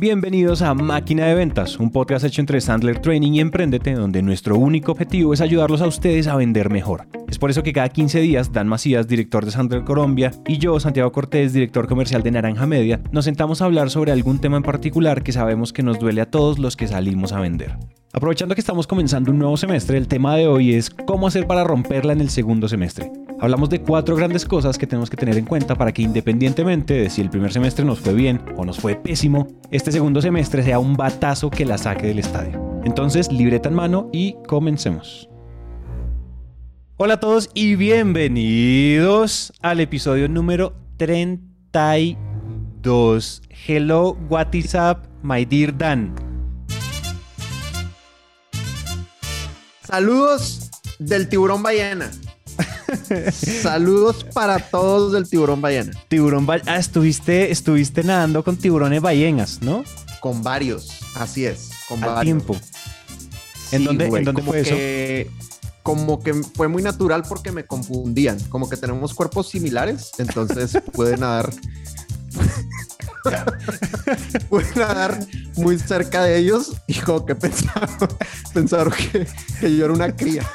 Bienvenidos a Máquina de Ventas, un podcast hecho entre Sandler Training y Emprendete, donde nuestro único objetivo es ayudarlos a ustedes a vender mejor. Es por eso que cada 15 días Dan Macías, director de Sandler Colombia, y yo, Santiago Cortés, director comercial de Naranja Media, nos sentamos a hablar sobre algún tema en particular que sabemos que nos duele a todos los que salimos a vender. Aprovechando que estamos comenzando un nuevo semestre, el tema de hoy es cómo hacer para romperla en el segundo semestre. Hablamos de cuatro grandes cosas que tenemos que tener en cuenta para que independientemente de si el primer semestre nos fue bien o nos fue pésimo, este segundo semestre sea un batazo que la saque del estadio. Entonces, libreta en mano y comencemos. Hola a todos y bienvenidos al episodio número 32. Hello, what is up, my dear Dan? Saludos del tiburón ballena. Saludos para todos del tiburón ballena. Tiburón ba- ah, estuviste, estuviste nadando con tiburones ballenas, ¿no? Con varios, así es. Con Al varios. tiempo. ¿En dónde- en dónde fue eso? Como que fue muy natural porque me confundían. Como que tenemos cuerpos similares, entonces pude nadar. pude nadar muy cerca de ellos y como que pensaron, pensaron que, que yo era una cría.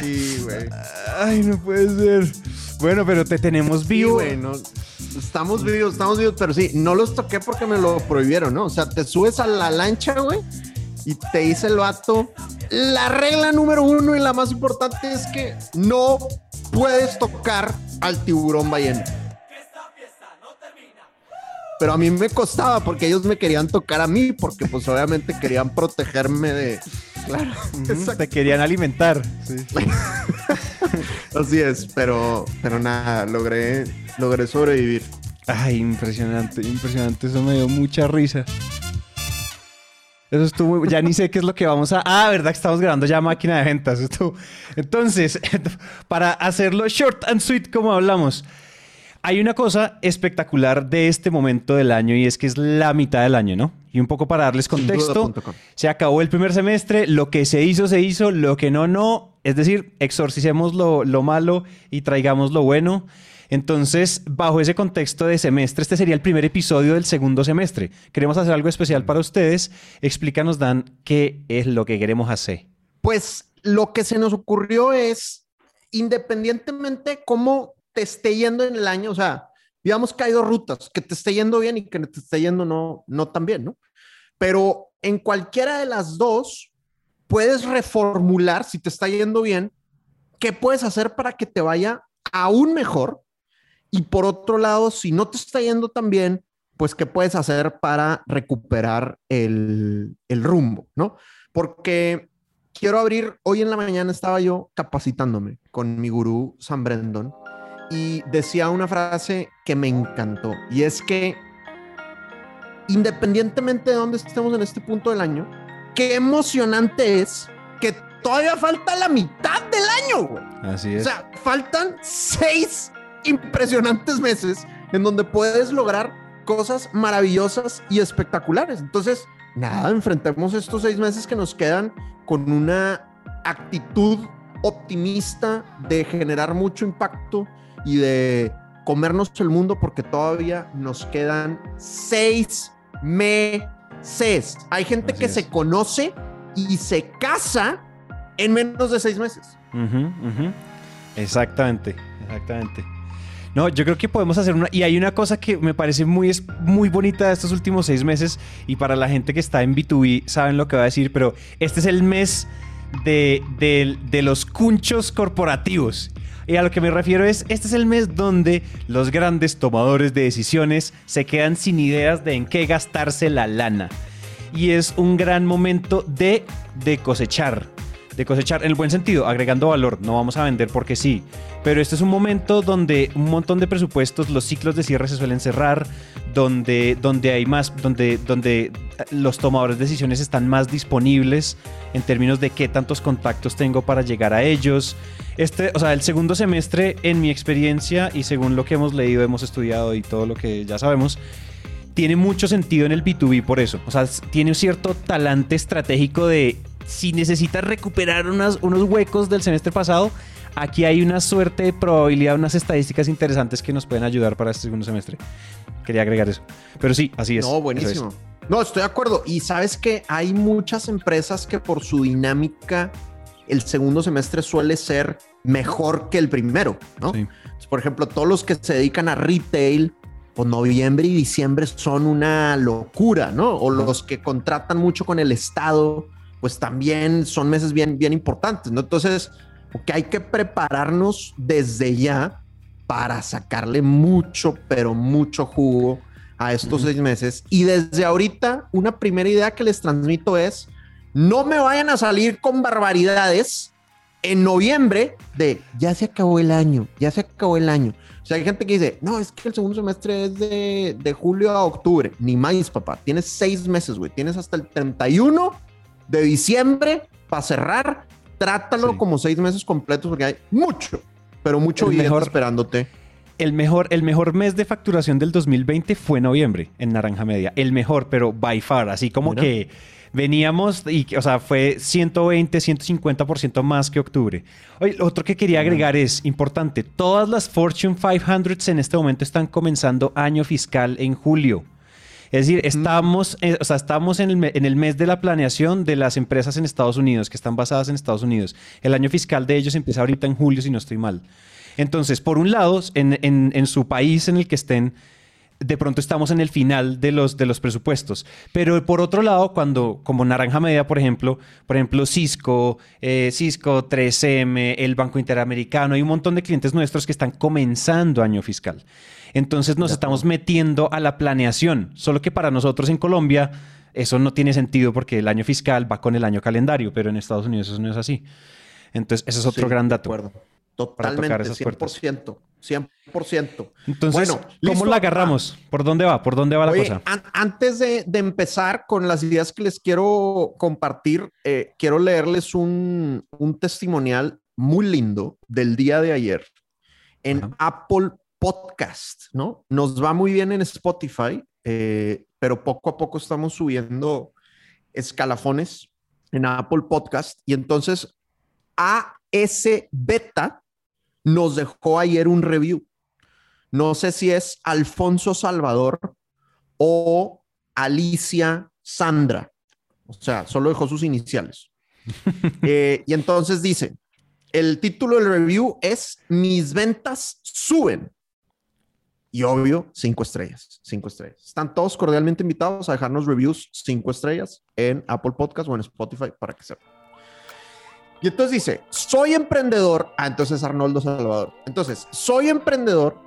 Sí, güey. Ay, no puede ser. Bueno, pero te tenemos Sí, vivo. güey, no- Estamos vivos, estamos vivos, pero sí, no los toqué porque me lo prohibieron, ¿no? O sea, te subes a la lancha, güey, y te dice el vato, la regla número uno y la más importante es que no puedes tocar al tiburón ballena. Pero a mí me costaba porque ellos me querían tocar a mí, porque pues obviamente querían protegerme de... Claro, te querían alimentar. Sí. así es, pero, pero nada, logré, logré sobrevivir. Ay, impresionante, impresionante. Eso me dio mucha risa. Eso estuvo, ya ni sé qué es lo que vamos a... Ah, verdad que estamos grabando ya máquina de ventas. Esto. Entonces, para hacerlo short and sweet como hablamos, hay una cosa espectacular de este momento del año y es que es la mitad del año, ¿no? Y un poco para darles contexto, se acabó el primer semestre, lo que se hizo, se hizo, lo que no, no. Es decir, exorcicemos lo, lo malo y traigamos lo bueno. Entonces, bajo ese contexto de semestre, este sería el primer episodio del segundo semestre. Queremos hacer algo especial para ustedes. Explícanos, Dan, qué es lo que queremos hacer. Pues lo que se nos ocurrió es, independientemente cómo te esté yendo en el año, o sea, digamos que hay dos rutas, que te esté yendo bien y que te esté yendo no, no tan bien, ¿no? Pero en cualquiera de las dos, puedes reformular, si te está yendo bien, qué puedes hacer para que te vaya aún mejor. Y por otro lado, si no te está yendo tan bien, pues qué puedes hacer para recuperar el, el rumbo, ¿no? Porque quiero abrir, hoy en la mañana estaba yo capacitándome con mi gurú San Brendon y decía una frase que me encantó y es que independientemente de dónde estemos en este punto del año, qué emocionante es que todavía falta la mitad del año, güey. Así O es. sea, faltan seis impresionantes meses en donde puedes lograr cosas maravillosas y espectaculares. Entonces, nada, enfrentemos estos seis meses que nos quedan con una actitud optimista de generar mucho impacto y de comernos el mundo porque todavía nos quedan seis meses. Hay gente Así que es. se conoce y se casa en menos de seis meses. Exactamente, exactamente. No, yo creo que podemos hacer una... Y hay una cosa que me parece muy, es- muy bonita de estos últimos seis meses y para la gente que está en B2B saben lo que va a decir, pero este es el mes de, de- de los cunchos corporativos. Y a lo que me refiero es, este es el mes donde los grandes tomadores de decisiones se quedan sin ideas de en qué gastarse la lana. Y es un gran momento de, de cosechar, de cosechar en el buen sentido, agregando valor. No vamos a vender porque sí. Pero este es un momento donde un montón de presupuestos, los ciclos de cierre se suelen cerrar, donde, donde hay más, donde, donde los tomadores de decisiones están más disponibles en términos de qué tantos contactos tengo para llegar a ellos. Este, o sea, el segundo semestre, en mi experiencia y según lo que hemos leído, hemos estudiado y todo lo que ya sabemos, tiene mucho sentido en el B2B por eso. O sea, tiene un cierto talante estratégico de si necesitas recuperar unas- unos huecos del semestre pasado, aquí hay una suerte de probabilidad, unas estadísticas interesantes que nos pueden ayudar para este segundo semestre. Quería agregar eso. Pero sí, así es. No, buenísimo. No, estoy de acuerdo. Y sabes que hay muchas empresas que por su dinámica el segundo semestre suele ser mejor que el primero, ¿no? por ejemplo, todos los que se dedican a retail, pues noviembre y diciembre son una locura, ¿no? O los que contratan mucho con el Estado, pues también son meses bien, bien importantes, ¿no? Entonces, que hay que prepararnos desde ya para sacarle mucho, pero mucho jugo a estos seis meses. Y desde ahorita, una primera idea que les transmito es, no me vayan a salir con barbaridades en noviembre de ya se acabó el año, ya se acabó el año. O sea, hay gente que dice, no, es que el segundo semestre es de, de julio a octubre. Ni más, papá. Tienes seis meses, güey. Tienes hasta el 31 de diciembre para cerrar. Trátalo como seis meses completos porque hay mucho, pero mucho bien esperándote. El mejor, el mejor mes de facturación del 2020 fue noviembre en Naranja Media. El mejor, pero by far. Así como que Veníamos, y, o sea, fue 120, 150% más que octubre. Oye, otro que quería agregar es importante: todas las Fortune 500 en este momento están comenzando año fiscal en julio. Es decir, estamos, eh, o sea, estamos en el, en el, mes de la planeación de las empresas en Estados Unidos, que están basadas en Estados Unidos. El año fiscal de ellos empieza ahorita en julio, si no estoy mal. Entonces, por un lado, en, en, en su país en el que estén, de pronto estamos en el final de los, de los presupuestos. Pero por otro lado, cuando, como Naranja Media, por ejemplo, por ejemplo, Cisco, eh, Cisco 3M, el Banco Interamericano, hay un montón de clientes nuestros que están comenzando año fiscal. Entonces nos estamos metiendo a la planeación, solo que para nosotros en Colombia eso no tiene sentido porque el año fiscal va con el año calendario, pero en Estados Unidos eso no es así. Entonces, ese es otro gran dato. Totalmente, 100%. 100%. Entonces, bueno, ¿cómo la agarramos? ¿Por dónde va? ¿Por dónde va la cosa? antes de, empezar con las ideas que les quiero compartir, eh, quiero leerles un, testimonial muy lindo del día de ayer en Apple Podcast, ¿no? Nos va muy bien en Spotify, eh, pero poco a poco estamos subiendo escalafones en Apple Podcast y entonces AS Beta nos dejó ayer un review. No sé si es Alfonso Salvador o Alicia Sandra. O sea, solo dejó sus iniciales. Eh, y entonces dice, el título del review es Mis ventas suben. Y obvio, cinco estrellas, cinco estrellas. Están todos cordialmente invitados a dejarnos reviews cinco estrellas en Apple Podcast o en Spotify para que sepan. Y entonces dice, soy emprendedor. Ah, entonces Arnoldo Salvador. Entonces, soy emprendedor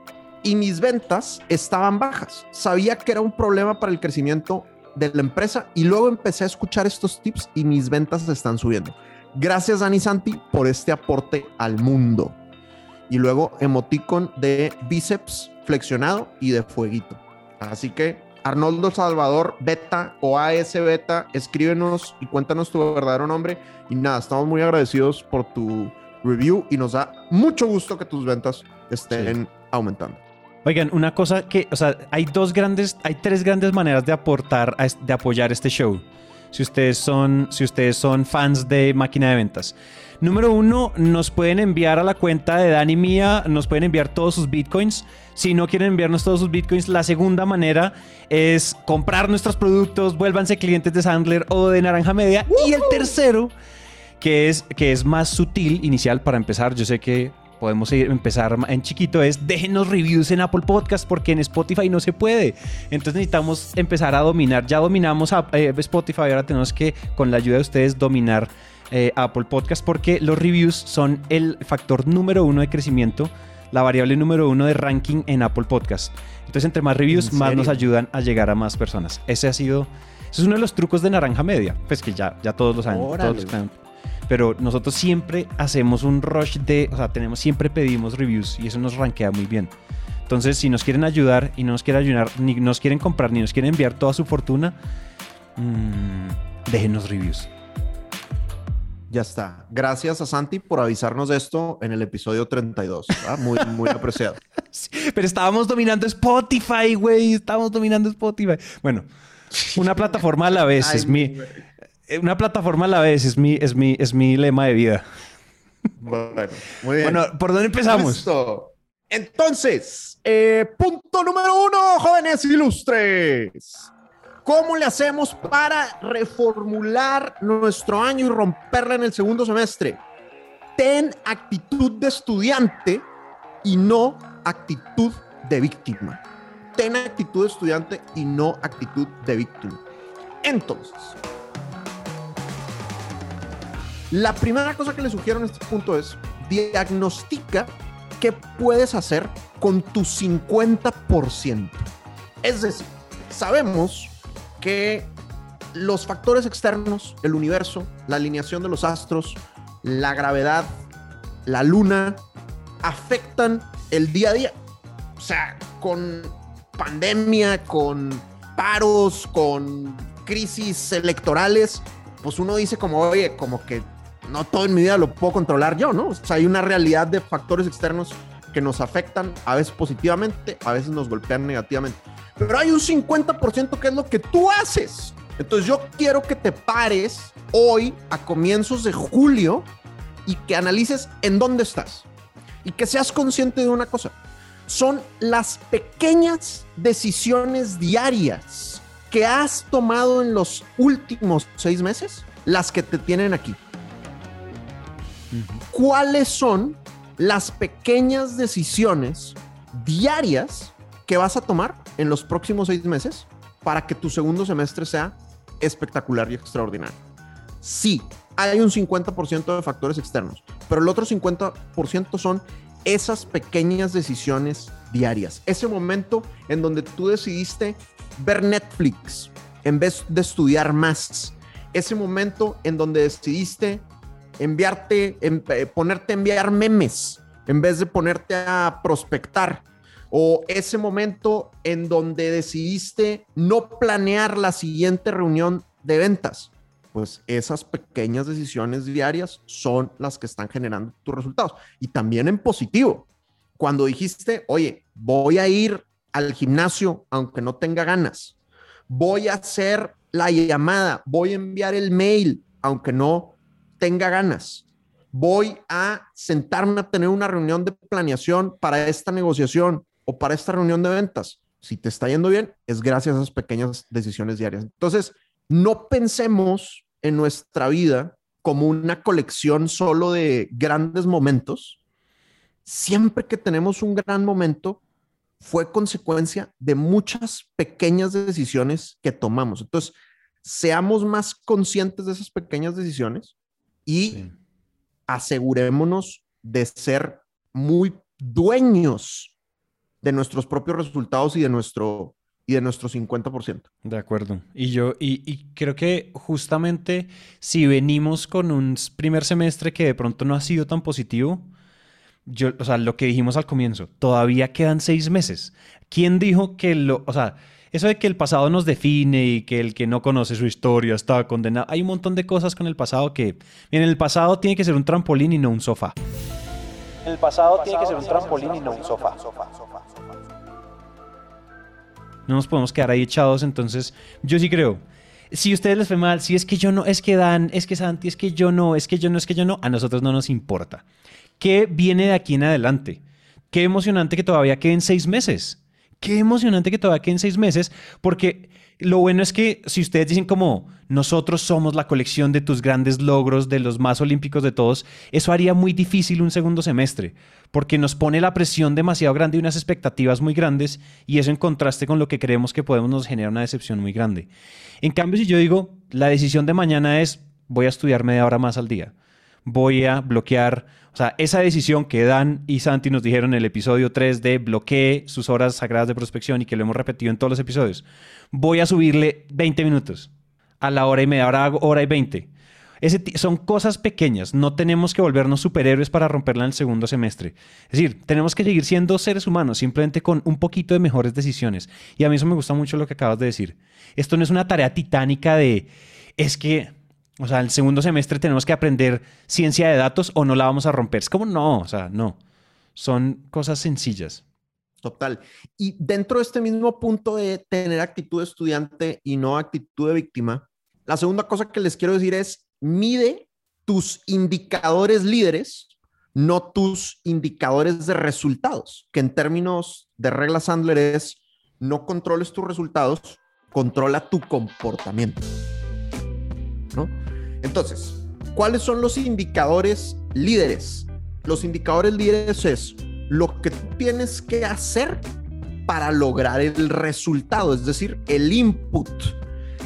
y mis ventas estaban bajas. Sabía que era un problema para el crecimiento de la empresa y luego empecé a escuchar estos tips y mis ventas están subiendo. Gracias Dani Santi por este aporte al mundo. Y luego emoticon de bíceps flexionado y de fueguito. Así que Arnoldo Salvador Beta o AS Beta, escríbenos y cuéntanos tu verdadero nombre. Y nada, estamos muy agradecidos por tu review y nos da mucho gusto que tus ventas estén aumentando. Oigan, una cosa que, o sea, hay dos grandes, hay tres grandes maneras de aportar, de apoyar este show. Si ustedes son, si ustedes son fans de máquina de ventas. Número uno, nos pueden enviar a la cuenta de Dani Mía, nos pueden enviar todos sus bitcoins. Si no quieren enviarnos todos sus bitcoins, la segunda manera es comprar nuestros productos, vuélvanse clientes de Sandler o de Naranja Media. Y el tercero, que es, que es más sutil, inicial para empezar, yo sé que podemos empezar en chiquito es déjenos reviews en Apple Podcast porque en Spotify no se puede. Entonces necesitamos empezar a dominar. Ya dominamos a, eh, Spotify, ahora tenemos que con la ayuda de ustedes dominar eh, Apple Podcast porque los reviews son el factor número uno de crecimiento, la variable número uno de ranking en Apple Podcast. Entonces, entre más reviews, más nos ayudan a llegar a más personas. Ese ha sido, ese es uno de los trucos de Naranja Media, pues que ya, ya todos lo saben. pero nosotros siempre hacemos un rush de, o sea, tenemos, siempre pedimos reviews y eso nos rankea muy bien. Entonces, si nos quieren ayudar y no nos quieren ayudar, ni nos quieren comprar, ni nos quieren enviar toda su fortuna, mmm, déjenos reviews. Ya está. Gracias a Santi por avisarnos de esto en el episodio 32. Muy, muy apreciado. pero estábamos dominando Spotify, güey. Estábamos dominando Spotify. Bueno, una plataforma a la vez es mi. Una plataforma a la vez es mi, es mi, es mi lema de vida. Bueno, muy bien. Bueno, ¿por dónde empezamos? Listo. Entonces, eh, punto número uno, jóvenes ilustres. ¿Cómo le hacemos para reformular nuestro año y romperla en el segundo semestre? Ten actitud de estudiante y no actitud de víctima. Ten actitud de estudiante y no actitud de víctima. Entonces, la primera cosa que le sugiero en este punto es diagnostica qué puedes hacer con tu 50%. Es decir, sabemos que los factores externos, el universo, la alineación de los astros, la gravedad, la luna, afectan el día a día. O sea, con pandemia, con paros, con crisis electorales, pues uno dice como, oye, como que no todo en mi vida lo puedo controlar yo, ¿no? O sea, hay una realidad de factores externos que nos afectan, a veces positivamente, a veces nos golpean negativamente. Pero hay un 50% que es lo que tú haces. Entonces yo quiero que te pares hoy a comienzos de julio y que analices en dónde estás. Y que seas consciente de una cosa. Son las pequeñas decisiones diarias que has tomado en los últimos seis meses las que te tienen aquí. ¿Cuáles son las pequeñas decisiones diarias que vas a tomar en los próximos seis meses para que tu segundo semestre sea espectacular y extraordinario? Sí, hay un 50% de factores externos, pero el otro 50% son esas pequeñas decisiones diarias. Ese momento en donde tú decidiste ver Netflix en vez de estudiar más. Ese momento en donde decidiste enviarte, en, eh, ponerte a enviar memes en vez de ponerte a prospectar. O ese momento en donde decidiste no planear la siguiente reunión de ventas. Pues esas pequeñas decisiones diarias son las que están generando tus resultados. Y también en positivo. Cuando dijiste, oye, voy a ir al gimnasio aunque no tenga ganas. Voy a hacer la llamada, voy a enviar el mail aunque no tenga ganas. Voy a sentarme a tener una reunión de planeación para esta negociación o para esta reunión de ventas. Si te está yendo bien, es gracias a esas pequeñas decisiones diarias. Entonces, no pensemos en nuestra vida como una colección solo de grandes momentos. Siempre que tenemos un gran momento, fue consecuencia de muchas pequeñas decisiones que tomamos. Entonces, seamos más conscientes de esas pequeñas decisiones y asegurémonos de ser muy dueños de nuestros propios resultados y de nuestro y de nuestro 50%. De acuerdo. Y yo, y, y, creo que justamente si venimos con un primer semestre que de pronto no ha sido tan positivo, yo, o sea, lo que dijimos al comienzo, todavía quedan seis meses. ¿Quién dijo que lo, o sea, eso de que el pasado nos define y que el que no conoce su historia está condenado. Hay un montón de cosas con el pasado que. en el pasado tiene que ser un trampolín y no un sofá. El pasado tiene que ser un trampolín y no un sofá. No nos podemos quedar ahí echados, entonces yo sí creo. Si a ustedes les fue mal, si es que yo no, es que Dan, es que Santi, es que yo no, es que yo no, es que yo no, a nosotros no nos importa. ¿Qué viene de aquí en adelante? Qué emocionante que todavía queden seis meses qué emocionante que todavía queden seis meses, porque lo bueno es que si ustedes dicen como nosotros somos la colección de tus grandes logros, de los más olímpicos de todos, eso haría muy difícil un segundo semestre, porque nos pone la presión demasiado grande y unas expectativas muy grandes, y eso en contraste con lo que creemos que podemos nos genera una decepción muy grande. En cambio, si yo digo, la decisión de mañana es, voy a estudiar media hora más al día, voy a bloquear o sea, esa decisión que Dan y Santi nos dijeron en el episodio 3 de bloquee sus horas sagradas de prospección y que lo hemos repetido en todos los episodios, voy a subirle 20 minutos a la hora y media, hora, hora y 20. Ese son cosas pequeñas, no tenemos que volvernos superhéroes para romperla en el segundo semestre. Es decir, tenemos que seguir siendo seres humanos, simplemente con un poquito de mejores decisiones. Y a mí eso me gusta mucho lo que acabas de decir. Esto no es una tarea titánica de, es que o sea, el segundo semestre tenemos que aprender ciencia de datos o no la vamos a romper. Es como no, o sea, no. Son cosas sencillas. Total. Y dentro de este mismo punto de tener actitud de estudiante y no actitud de víctima, la segunda cosa que les quiero decir es, mide tus indicadores líderes no tus indicadores de resultados, que en términos de regla Sandler es no controles tus resultados, controla tu comportamiento. ¿No? Entonces, ¿cuáles son los indicadores líderes? Los indicadores líderes es lo que tienes que hacer para lograr el resultado, es decir, el input.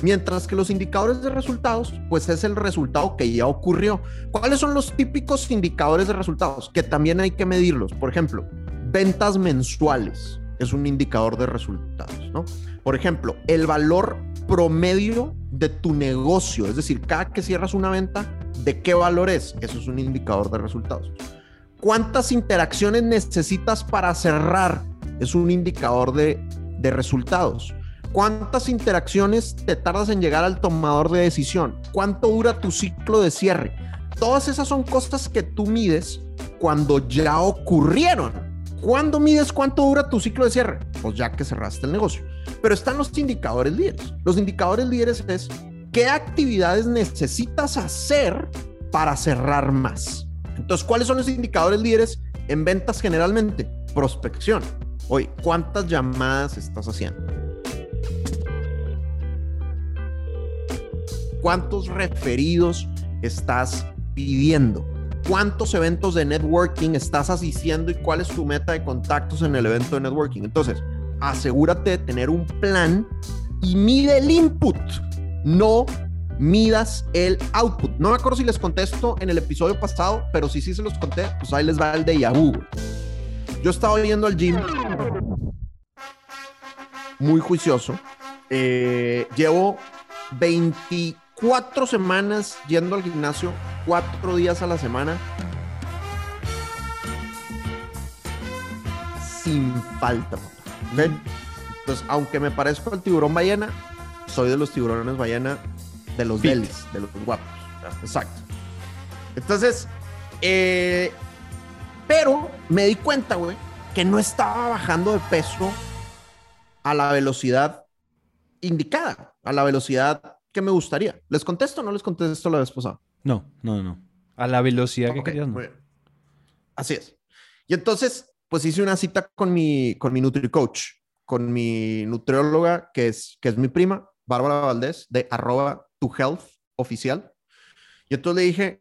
Mientras que los indicadores de resultados, pues es el resultado que ya ocurrió. ¿Cuáles son los típicos indicadores de resultados? Que también hay que medirlos. Por ejemplo, ventas mensuales es un indicador de resultados, ¿no? Por ejemplo, el valor promedio de tu negocio, es decir, cada que cierras una venta, ¿de qué valor es? Eso es un indicador de resultados. ¿Cuántas interacciones necesitas para cerrar? Es un indicador de, de resultados. ¿Cuántas interacciones te tardas en llegar al tomador de decisión? ¿Cuánto dura tu ciclo de cierre? Todas esas son cosas que tú mides cuando ya ocurrieron. ¿Cuándo mides cuánto dura tu ciclo de cierre? Pues ya que cerraste el negocio. Pero están los indicadores líderes. Los indicadores líderes es qué actividades necesitas hacer para cerrar más. Entonces, ¿cuáles son los indicadores líderes en ventas generalmente? Prospección. Oye, ¿cuántas llamadas estás haciendo? ¿Cuántos referidos estás pidiendo? ¿Cuántos eventos de networking estás asistiendo y cuál es tu meta de contactos en el evento de networking? Entonces, asegúrate de tener un plan y mide el input, no midas el output. No me acuerdo si les contesto en el episodio pasado, pero si sí se los conté, pues ahí les va el de Yahoo. Yo estaba yendo al gym muy juicioso. Eh, llevo 24 semanas yendo al gimnasio, cuatro días a la semana. Sin falta, papá. Entonces, aunque me parezco al tiburón ballena, soy de los tiburones ballena, de los Fit. delis, de los guapos. Exacto. Entonces, eh, pero me di cuenta, güey, que no estaba bajando de peso a la velocidad indicada, a la velocidad que me gustaría. ¿Les contesto o no les contesto la vez pasada? No, no, no. A la velocidad que querías, no. Así es. Y entonces, pues hice una cita con mi, con mi NutriCoach, con mi nutrióloga, que es, que es mi prima, Bárbara Valdés, de arroba tu health oficial. Y entonces le dije,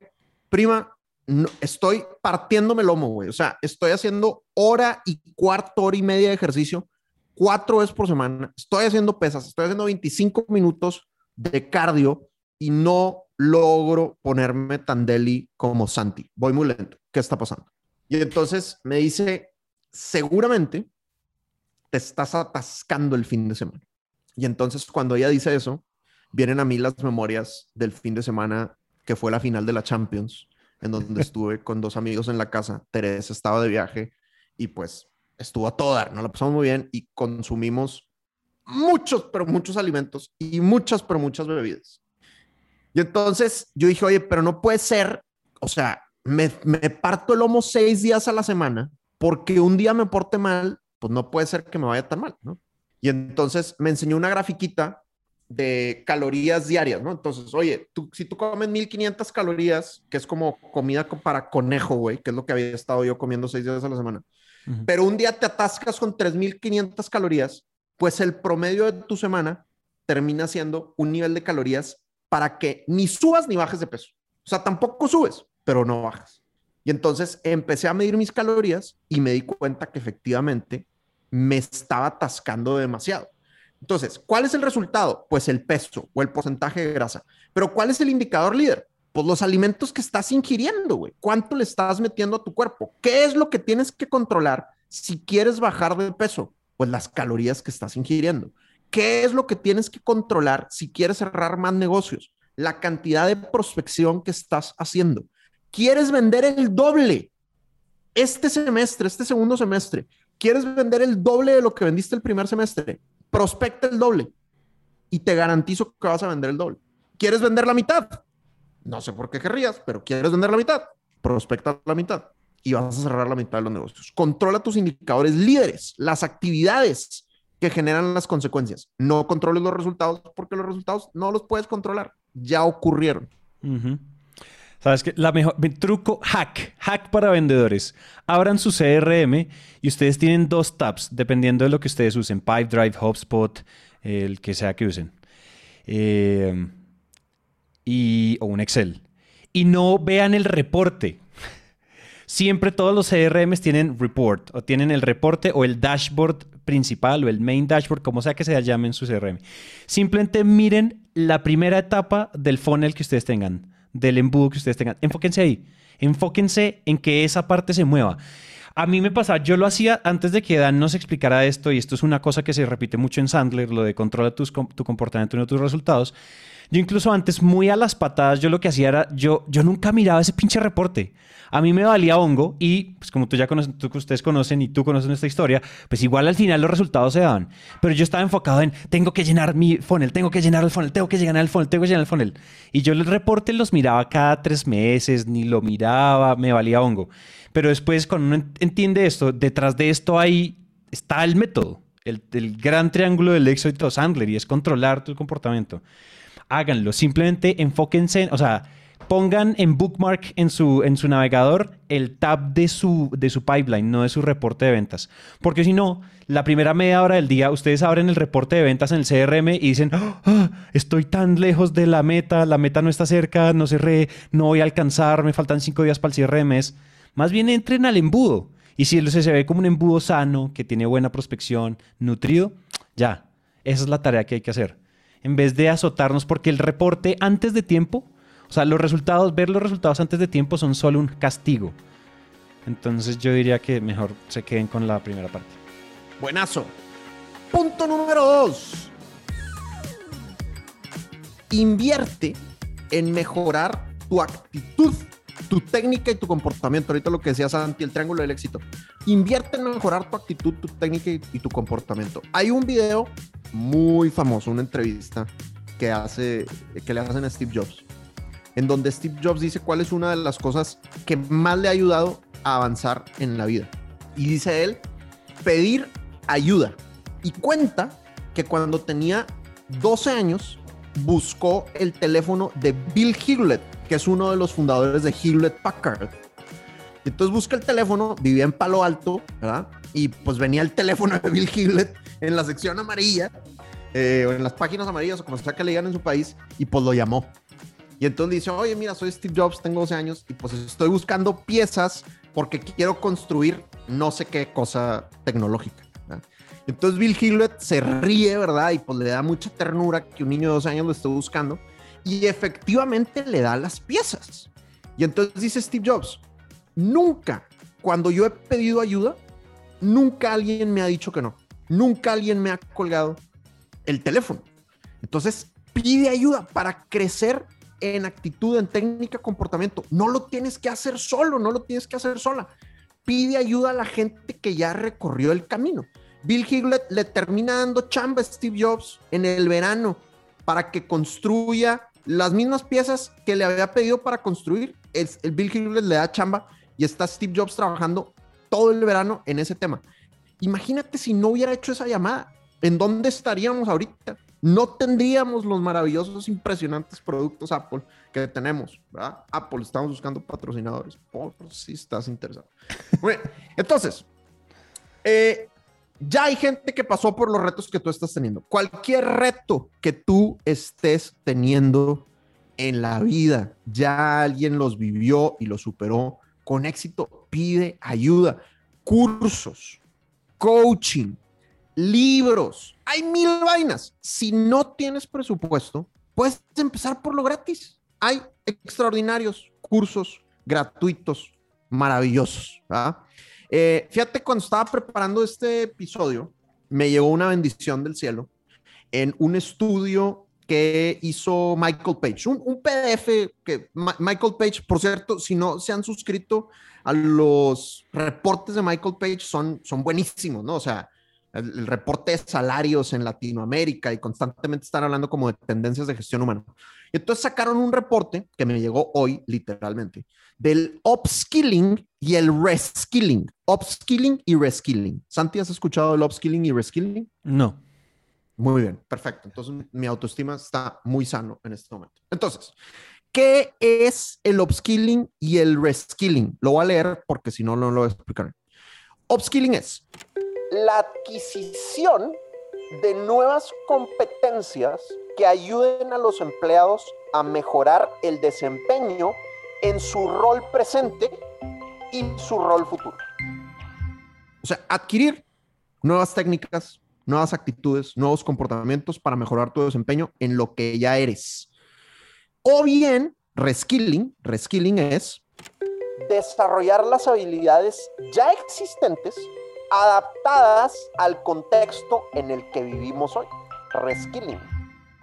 prima, no- estoy partiéndome el lomo, güey. O sea, estoy haciendo hora y cuarto, hora y media de ejercicio, cuatro veces por semana. Estoy haciendo pesas, estoy haciendo 25 minutos de cardio y no logro ponerme tan deli como Santi. Voy muy lento. ¿Qué está pasando? Y entonces me dice, seguramente te estás atascando el fin de semana. Y entonces cuando ella dice eso, vienen a mí las memorias del fin de semana que fue la final de la Champions, en donde estuve con dos amigos en la casa. Teresa estaba de viaje y pues estuvo a todo dar, nos la pasamos muy bien y consumimos muchos, pero muchos alimentos y muchas, pero muchas bebidas. Y entonces yo dije, oye, pero no puede ser, o sea, me, me parto el lomo seis días a la semana porque un día me porte mal, pues no puede ser que me vaya tan mal, ¿no? Y entonces me enseñó una grafiquita de calorías diarias, ¿no? Entonces, oye, tú, si tú comes 1500 calorías, que es como comida co- para conejo, güey, que es lo que había estado yo comiendo seis días a la semana, pero un día te atascas con 3500 calorías, pues el promedio de tu semana termina siendo un nivel de calorías para que ni subas ni bajes de peso. O sea, tampoco subes, pero no bajas. Y entonces empecé a medir mis calorías y me di cuenta que efectivamente me estaba atascando demasiado. Entonces, ¿cuál es el resultado? Pues el peso o el porcentaje de grasa. Pero ¿cuál es el indicador líder? Pues los alimentos que estás ingiriendo, güey. ¿Cuánto le estás metiendo a tu cuerpo? ¿Qué es lo que tienes que controlar si quieres bajar de peso? Pues las calorías que estás ingiriendo. ¿Qué es lo que tienes que controlar si quieres cerrar más negocios? La cantidad de prospección que estás haciendo. ¿Quieres vender el doble este semestre, este segundo semestre? ¿Quieres vender el doble de lo que vendiste el primer semestre? Prospecta el doble y te garantizo que vas a vender el doble. ¿Quieres vender la mitad? No sé por qué querrías, pero quieres vender la mitad. Prospecta la mitad y vas a cerrar la mitad de los negocios. Controla tus indicadores líderes, las actividades que generan las consecuencias. No controles los resultados porque los resultados no los puedes controlar. Ya ocurrieron. ¿Sabes qué? La mejor ven, truco hack, hack para vendedores. Abran su CRM y ustedes tienen dos tabs dependiendo de lo que ustedes usen, Pipedrive, HubSpot, el que sea que usen. Eh, y, o un Excel. Y no vean el reporte. Siempre todos los CRMs tienen report o tienen el reporte o el dashboard principal o el main dashboard, como sea que se llame en su CRM. Simplemente miren la primera etapa del funnel que ustedes tengan, del embudo que ustedes tengan. Enfóquense ahí. Enfóquense en que esa parte se mueva. A mí me pasa, yo lo hacía antes de que Dan nos explicara esto, y esto es una cosa que se repite mucho en Sandler, lo de controla tus, tu comportamiento y no tus resultados. Yo incluso antes, muy a las patadas, yo lo que hacía era, yo, yo nunca miraba ese pinche reporte. A mí me valía hongo y, pues como tú ya conoces, tú, ustedes conocen y tú conoces nuestra historia, pues igual al final los resultados se daban. Pero yo estaba enfocado en, tengo que llenar mi funnel, tengo que llenar el funnel, tengo que llenar el funnel, tengo que llenar el funnel. Y yo el reporte los miraba cada tres meses, ni lo miraba, me valía hongo. Pero después, cuando uno ent- entiende esto, detrás de esto ahí está el método, el, el gran triángulo del éxito Sandler y es controlar tu comportamiento háganlo. Simplemente enfóquense, en- o sea, pongan en bookmark en su, en su navegador el tab de su, de su pipeline, no de su reporte de ventas. Porque si no, la primera media hora del día, ustedes abren el reporte de ventas en el CRM y dicen, "Ah, estoy tan lejos de la meta, la meta no está cerca, no cerré, no voy a alcanzar, me faltan cinco días para el cierre de mes. Más bien entren al embudo. Y si se ve como un embudo sano, que tiene buena prospección, nutrido, ya, esa es la tarea que hay que hacer en vez de azotarnos, porque el reporte antes de tiempo, o sea, los resultados, ver los resultados antes de tiempo son solo un castigo. Entonces yo diría que mejor se queden con la primera parte. Buenazo. Punto número dos. Invierte en mejorar tu actitud, tu técnica y tu comportamiento. Ahorita lo que decía Santi, el triángulo del éxito. Invierte en mejorar tu actitud, tu técnica y tu comportamiento. Hay un video muy famoso, una entrevista que, hace, que le hacen a Steve Jobs, en donde Steve Jobs dice cuál es una de las cosas que más le ha ayudado a avanzar en la vida. Y dice él, pedir ayuda. Y cuenta que cuando tenía 12 años buscó el teléfono de Bill Hewlett, que es uno de los fundadores de Hewlett Packard. Entonces busca el teléfono, vivía en Palo Alto, ¿verdad? Y pues venía el teléfono de Bill Hewlett en la sección amarilla, eh, o en las páginas amarillas, o como sea que le digan en su país, y pues lo llamó. Y entonces dice, oye, mira, soy Steve Jobs, tengo 12 años, y pues estoy buscando piezas porque quiero construir no sé qué cosa tecnológica. Entonces Bill Hewlett se ríe, ¿verdad? Y pues le da mucha ternura que un niño de 12 años lo esté buscando. Y efectivamente le da las piezas. Y entonces dice Steve Jobs, nunca, cuando yo he pedido ayuda, nunca alguien me ha dicho que no. Nunca alguien me ha colgado el teléfono. Entonces pide ayuda para crecer en actitud, en técnica, comportamiento. No lo tienes que hacer solo, no lo tienes que hacer sola. Pide ayuda a la gente que ya recorrió el camino. Bill Hewlett le termina dando chamba a Steve Jobs en el verano para que construya las mismas piezas que le había pedido para construir. El, Bill Hewlett le da chamba y está Steve Jobs trabajando todo el verano en ese tema. Imagínate si no hubiera hecho esa llamada. ¿En dónde estaríamos ahorita? No tendríamos los maravillosos, impresionantes productos Apple que tenemos, ¿verdad? Apple, estamos buscando patrocinadores. Por si estás interesado. Bien. Entonces, eh, ya hay gente que pasó por los retos que tú estás teniendo. Cualquier reto que tú estés teniendo en la vida, ya alguien los vivió y los superó con éxito. Pide ayuda, cursos, coaching, libros. Hay mil vainas. Si no tienes presupuesto, puedes empezar por lo gratis. Hay extraordinarios cursos gratuitos, maravillosos. ¿verdad? Eh, fíjate, cuando estaba preparando este episodio, me llegó una bendición del cielo en un estudio que hizo Michael Page, un, un PDF que Michael Page, por cierto, si no se han suscrito a los reportes de Michael Page, son, son buenísimos, ¿no? O sea, el, el, reporte de salarios en Latinoamérica y constantemente están hablando como de tendencias de gestión humana. Y entonces sacaron un reporte que me llegó hoy, literalmente, del upskilling y el reskilling. Upskilling y reskilling. Santi, ¿has escuchado el upskilling y reskilling? No. Muy bien, perfecto. Entonces mi autoestima está muy sano en este momento. Entonces, ¿Qué es el upskilling y el reskilling? Lo voy a leer porque si no, no lo voy a explicar. Upskilling es la adquisición de nuevas competencias que ayuden a los empleados a mejorar el desempeño en su rol presente y su rol futuro. O sea, adquirir nuevas técnicas, nuevas actitudes, nuevos comportamientos para mejorar tu desempeño en lo que ya eres. O bien, reskilling, reskilling es desarrollar las habilidades ya existentes adaptadas al contexto en el que vivimos hoy. Reskilling.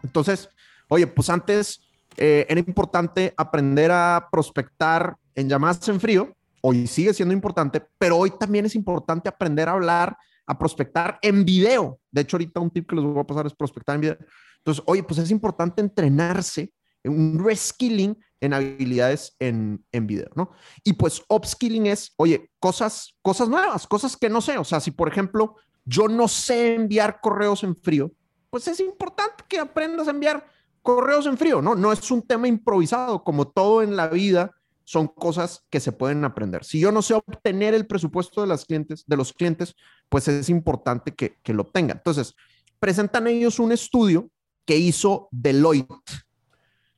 Entonces, oye, pues antes eh, era importante aprender a prospectar en llamadas en frío, hoy sigue siendo importante, pero hoy también es importante aprender a hablar, a prospectar en video. De hecho, ahorita un tip que les voy a pasar es prospectar en video. Entonces, oye, pues es importante entrenarse en un reskilling en habilidades en, en video, ¿no? Y pues upskilling es, oye, cosas, cosas nuevas, cosas que no sé. O sea, si por ejemplo yo no sé enviar correos en frío, pues es importante que aprendas a enviar correos en frío, ¿no? No es un tema improvisado, como todo en la vida son cosas que se pueden aprender. Si yo no sé obtener el presupuesto de, las clientes, de los clientes, pues es importante que, que lo obtengan. Entonces, presentan ellos un estudio que hizo Deloitte.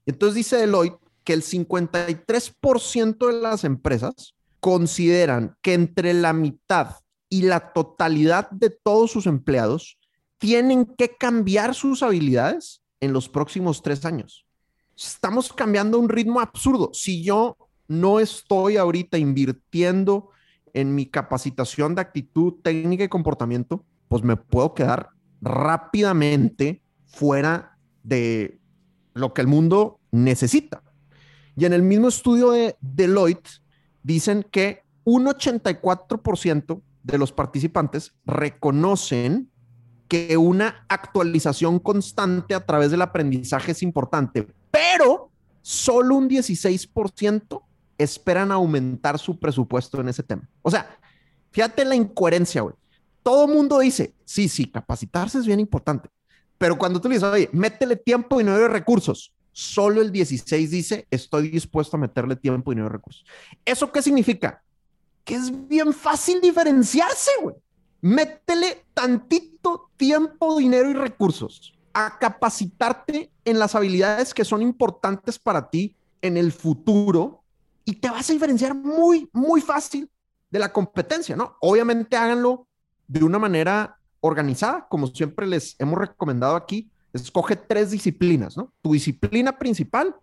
Entonces dice Deloitte que el 53% de las empresas consideran que entre la mitad y la totalidad de todos sus empleados tienen que cambiar sus habilidades en los próximos tres años. Estamos cambiando un ritmo absurdo. Si yo no estoy ahorita invirtiendo en mi capacitación de actitud, técnica y comportamiento, pues me puedo quedar rápidamente fuera de lo que el mundo necesita. Y en el mismo estudio de Deloitte dicen que un 84% de los participantes reconocen que una actualización constante a través del aprendizaje es importante, pero solo un 16% esperan aumentar su presupuesto en ese tema. O sea, fíjate la incoherencia, güey. Todo mundo dice, sí, sí, capacitarse es bien importante, pero cuando tú le dices, oye, métele tiempo y no hay recursos, solo el 16 dice, estoy dispuesto a meterle tiempo y no hay recursos. ¿Eso qué significa? Que es bien fácil diferenciarse, güey métele tantito tiempo, dinero y recursos a capacitarte en las habilidades que son importantes para ti en el futuro y te vas a diferenciar muy, muy fácil de la competencia, ¿no? Obviamente háganlo de una manera organizada, como siempre les hemos recomendado aquí, escoge tres disciplinas, ¿no? Tu disciplina principal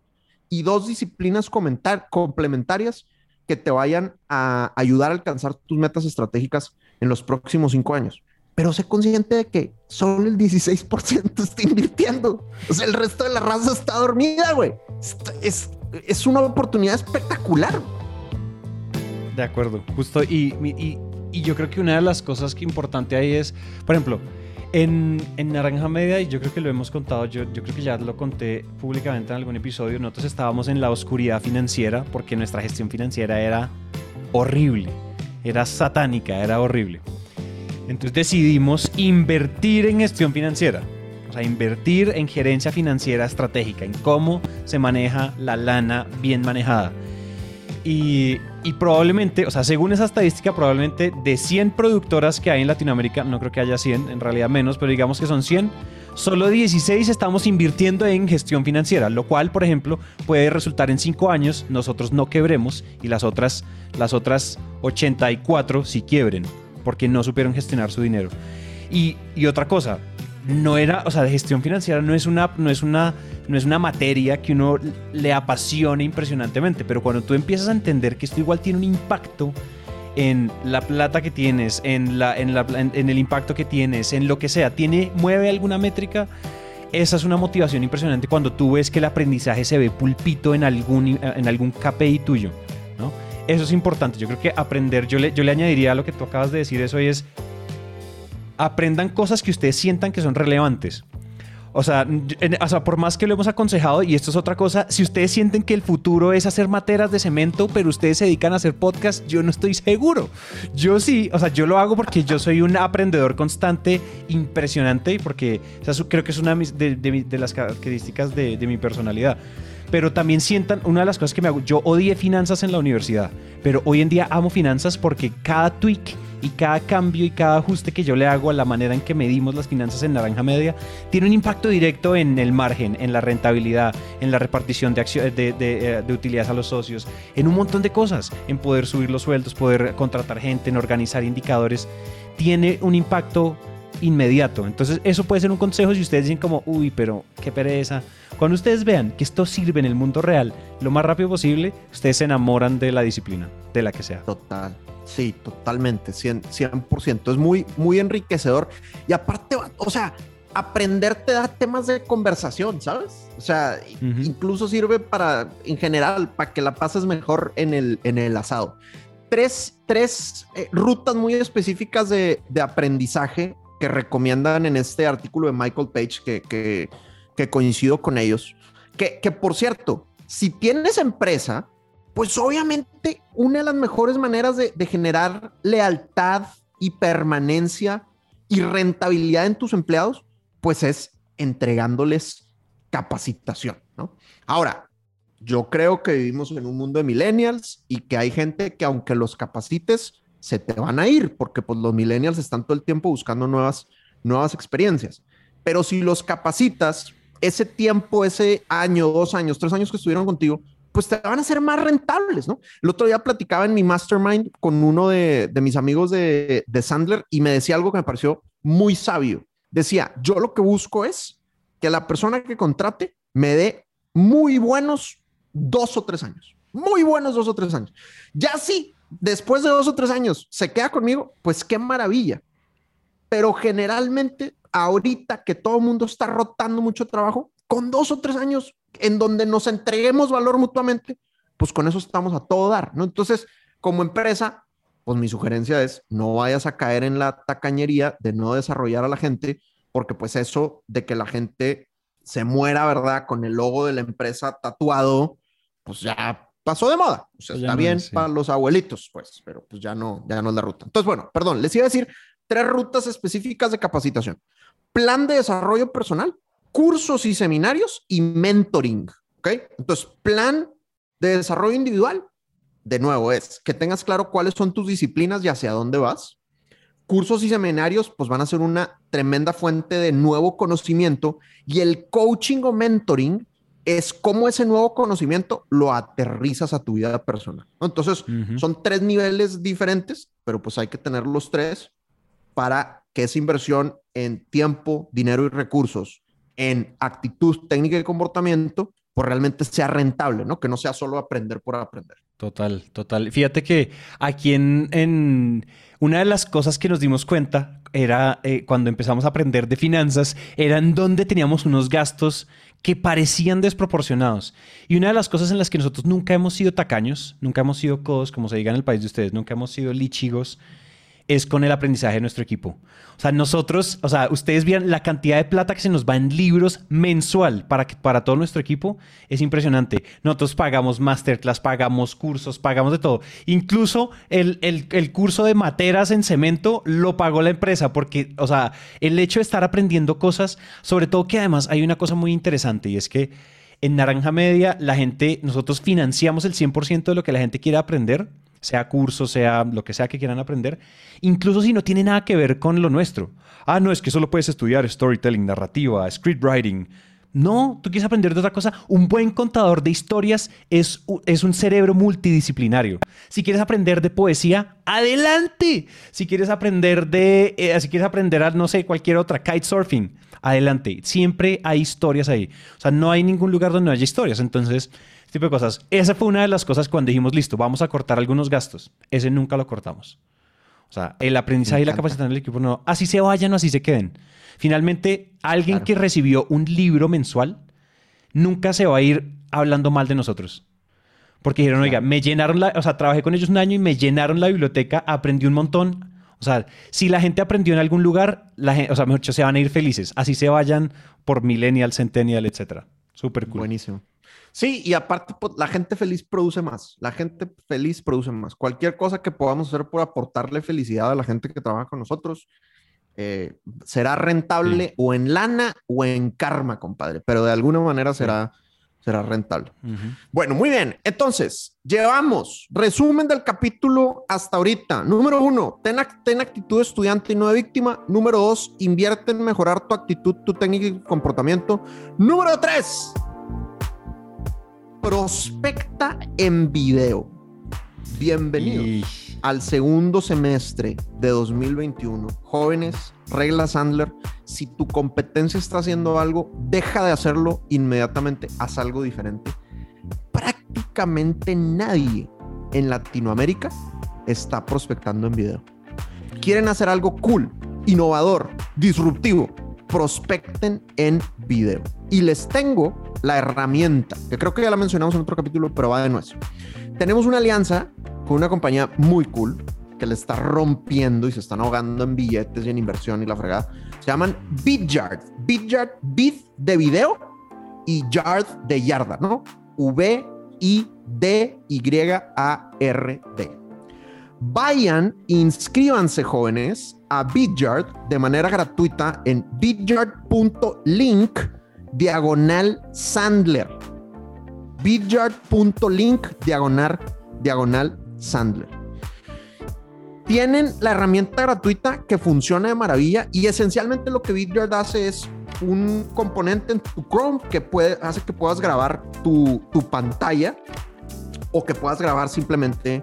y dos disciplinas complementarias que te vayan a ayudar a alcanzar tus metas estratégicas en los próximos cinco años. Pero sé consciente de que solo el 16% está invirtiendo. O sea, el resto de la raza está dormida, güey. Es, es una oportunidad espectacular. De acuerdo, justo. Y, y, y, yo creo que una de las cosas que importante ahí es, por ejemplo, en, Naranja Media, y yo creo que lo hemos contado, yo, yo creo que ya lo conté públicamente en algún episodio, nosotros estábamos en la oscuridad financiera porque nuestra gestión financiera era horrible era satánica, era horrible. Entonces decidimos invertir en gestión financiera. O sea, invertir en gerencia financiera estratégica, en cómo se maneja la lana bien manejada. Y, probablemente, o sea, según esa estadística, probablemente de 100 productoras que hay en Latinoamérica, no creo que haya 100, en realidad menos, pero digamos que son 100, solo 16 estamos invirtiendo en gestión financiera, lo cual, por ejemplo, puede resultar en 5 años nosotros no quebremos y las otras, las otras 84 sí quiebren, porque no supieron gestionar su dinero. Y, y otra cosa, no era, o sea, de gestión financiera no es una, no es una, no es una materia que uno le apasione impresionantemente, pero cuando tú empiezas a entender que esto igual tiene un impacto en la plata que tienes, en, la, en, la, en, el impacto que tienes, en lo que sea, tiene, mueve alguna métrica, esa es una motivación impresionante cuando tú ves que el aprendizaje se ve pulpito en algún, en algún KPI tuyo, ¿no? Eso es importante. Yo creo que aprender, yo le, yo le añadiría a lo que tú acabas de decir, eso es aprendan cosas que ustedes sientan que son relevantes. O sea, o sea, por más que lo hemos aconsejado, y esto es otra cosa, si ustedes sienten que el futuro es hacer materas de cemento, pero ustedes se dedican a hacer podcast, yo no estoy seguro. Yo sí, o sea, yo lo hago porque yo soy un aprendedor constante, impresionante, porque creo que es una de, de, las características de mi personalidad. Pero también sientan, una de las cosas que me hago, yo odié finanzas en la universidad, pero hoy en día amo finanzas porque cada tweak y cada cambio y cada ajuste que yo le hago a la manera en que medimos las finanzas en Naranja Media tiene un impacto directo en el margen, en la rentabilidad, en la repartición de, de, de utilidades a los socios, en un montón de cosas, en poder subir los sueldos, poder contratar gente, en organizar indicadores. Tiene un impacto inmediato. Entonces, eso puede ser un consejo si ustedes dicen como, uy, pero qué pereza. Cuando ustedes vean que esto sirve en el mundo real lo más rápido posible, ustedes se enamoran de la disciplina, de la que sea. Total. Sí, totalmente, 100%. Es muy, muy enriquecedor. Y aparte, o sea, aprender te da temas de conversación, ¿sabes? O sea, uh -huh. incluso sirve para, en general, para que la pases mejor en el, en el asado. Tres, tres eh, rutas muy específicas de, de, aprendizaje recomiendan en este artículo de Michael Page, que, que, que coincido con ellos. Que, que, por cierto, si tienes empresa, pues obviamente una de las mejores maneras de, de generar lealtad y permanencia y rentabilidad en tus empleados, pues es entregándoles capacitación, ¿no? Ahora, yo creo que vivimos en un mundo de millennials y que hay gente que aunque los capacites, se te van a ir, porque pues los millennials están todo el tiempo buscando nuevas, nuevas experiencias. Pero si los capacitas, ese tiempo, ese año, dos años, tres años que estuvieron contigo, pues te van a ser más rentables, ¿no? El otro día platicaba en mi mastermind con uno de, de mis amigos de, de Sandler y me decía algo que me pareció muy sabio. Decía, yo lo que busco es que la persona que contrate me dé muy buenos dos o tres años. Muy buenos dos o tres años. Ya sí, después de dos o tres años se queda conmigo, pues qué maravilla. Pero generalmente, ahorita que todo el mundo está rotando mucho trabajo, con dos o tres años en donde nos entreguemos valor mutuamente, pues con eso estamos a todo dar, ¿no? Entonces, como empresa, pues mi sugerencia es no vayas a caer en la tacañería de no desarrollar a la gente, porque pues eso de que la gente se muera, ¿verdad? Con el logo de la empresa tatuado, pues ya pasó de moda. O sea, pues está no, bien sí. para los abuelitos, pues, pero pues ya no, ya no es la ruta. Entonces, bueno, perdón, les iba a decir tres rutas específicas de capacitación. Plan de desarrollo personal, cursos y seminarios y mentoring, ¿ok? Entonces, plan de desarrollo individual, de nuevo, es que tengas claro cuáles son tus disciplinas y hacia dónde vas. Cursos y seminarios, pues van a ser una tremenda fuente de nuevo conocimiento y el coaching o mentoring es cómo ese nuevo conocimiento lo aterrizas a tu vida personal. Entonces, uh -huh. son tres niveles diferentes, pero pues hay que tener los tres para que esa inversión en tiempo, dinero y recursos, en actitud, técnica y comportamiento, pues realmente sea rentable, ¿no? Que no sea solo aprender por aprender. Total, total. Fíjate que aquí en, en una de las cosas que nos dimos cuenta era eh, cuando empezamos a aprender de finanzas, eran donde teníamos unos gastos que parecían desproporcionados. Y una de las cosas en las que nosotros nunca hemos sido tacaños, nunca hemos sido codos, como se diga en el país de ustedes, nunca hemos sido lichigos, es con el aprendizaje de nuestro equipo. O sea, nosotros, o sea, ustedes vean la cantidad de plata que se nos va en libros mensual para, para todo nuestro equipo, es impresionante. Nosotros pagamos masterclass, pagamos cursos, pagamos de todo. Incluso el, el, el curso de materas en cemento lo pagó la empresa porque, o sea, el hecho de estar aprendiendo cosas, sobre todo que además hay una cosa muy interesante y es que en Naranja Media la gente, nosotros financiamos el 100% de lo que la gente quiere aprender sea curso, sea lo que sea que quieran aprender, incluso si no tiene nada que ver con lo nuestro. Ah, no, es que solo puedes estudiar storytelling, narrativa, scriptwriting. No, tú quieres aprender de otra cosa. Un buen contador de historias es, es un cerebro multidisciplinario. Si quieres aprender de poesía, adelante. Si quieres aprender de, eh, si quieres aprender a, no sé, cualquier otra, kitesurfing, adelante. Siempre hay historias ahí. O sea, no hay ningún lugar donde no haya historias. Entonces, tipo de cosas. Esa fue una de las cosas cuando dijimos, listo, vamos a cortar algunos gastos. Ese nunca lo cortamos. O sea, el aprendizaje y la capacitación del equipo, no, así se vayan o así se queden. Finalmente, alguien claro. que recibió un libro mensual nunca se va a ir hablando mal de nosotros. Porque dijeron, oiga, me llenaron la, o sea, trabajé con ellos un año y me llenaron la biblioteca, aprendí un montón. O sea, si la gente aprendió en algún lugar, la gente, o sea, mejor dicho, se van a ir felices. Así se vayan por millennial, centennial, etcétera. Súper cool. Buenísimo. Sí, y aparte, pues, la gente feliz produce más. La gente feliz produce más. Cualquier cosa que podamos hacer por aportarle felicidad a la gente que trabaja con nosotros eh, será rentable sí. o en lana o en karma, compadre. Pero de alguna manera será, será rentable. Bueno, muy bien. Entonces, llevamos resumen del capítulo hasta ahorita. Número uno, ten, ten, actitud estudiante y no de víctima. Número dos, invierte en mejorar tu actitud, tu técnica y comportamiento. Número tres, prospecta en video. Bienvenidos al segundo semestre de 2021. Jóvenes, regla Sandler, si tu competencia está haciendo algo, deja de hacerlo inmediatamente, haz algo diferente. Prácticamente nadie en Latinoamérica está prospectando en video. Quieren hacer algo cool, innovador, disruptivo, prospecten en video. Y les tengo la herramienta, que creo que ya la mencionamos en otro capítulo, pero va de nuevo. Tenemos una alianza con una compañía muy cool que le está rompiendo y se están ahogando en billetes y en inversión y la fregada. Se llaman Bityard. Bityard, Bit de video y Yard de yarda, ¿no? V-I-D-Y-A-R-D. Vayan, inscríbanse jóvenes a Bityard de manera gratuita en bityard.link diagonal Sandler. Bityard.link diagonal, diagonal Sandler. Tienen la herramienta gratuita que funciona de maravilla y esencialmente lo que Vidyard hace es un componente en tu Chrome que puede, hace que puedas grabar tu, tu pantalla o que puedas grabar simplemente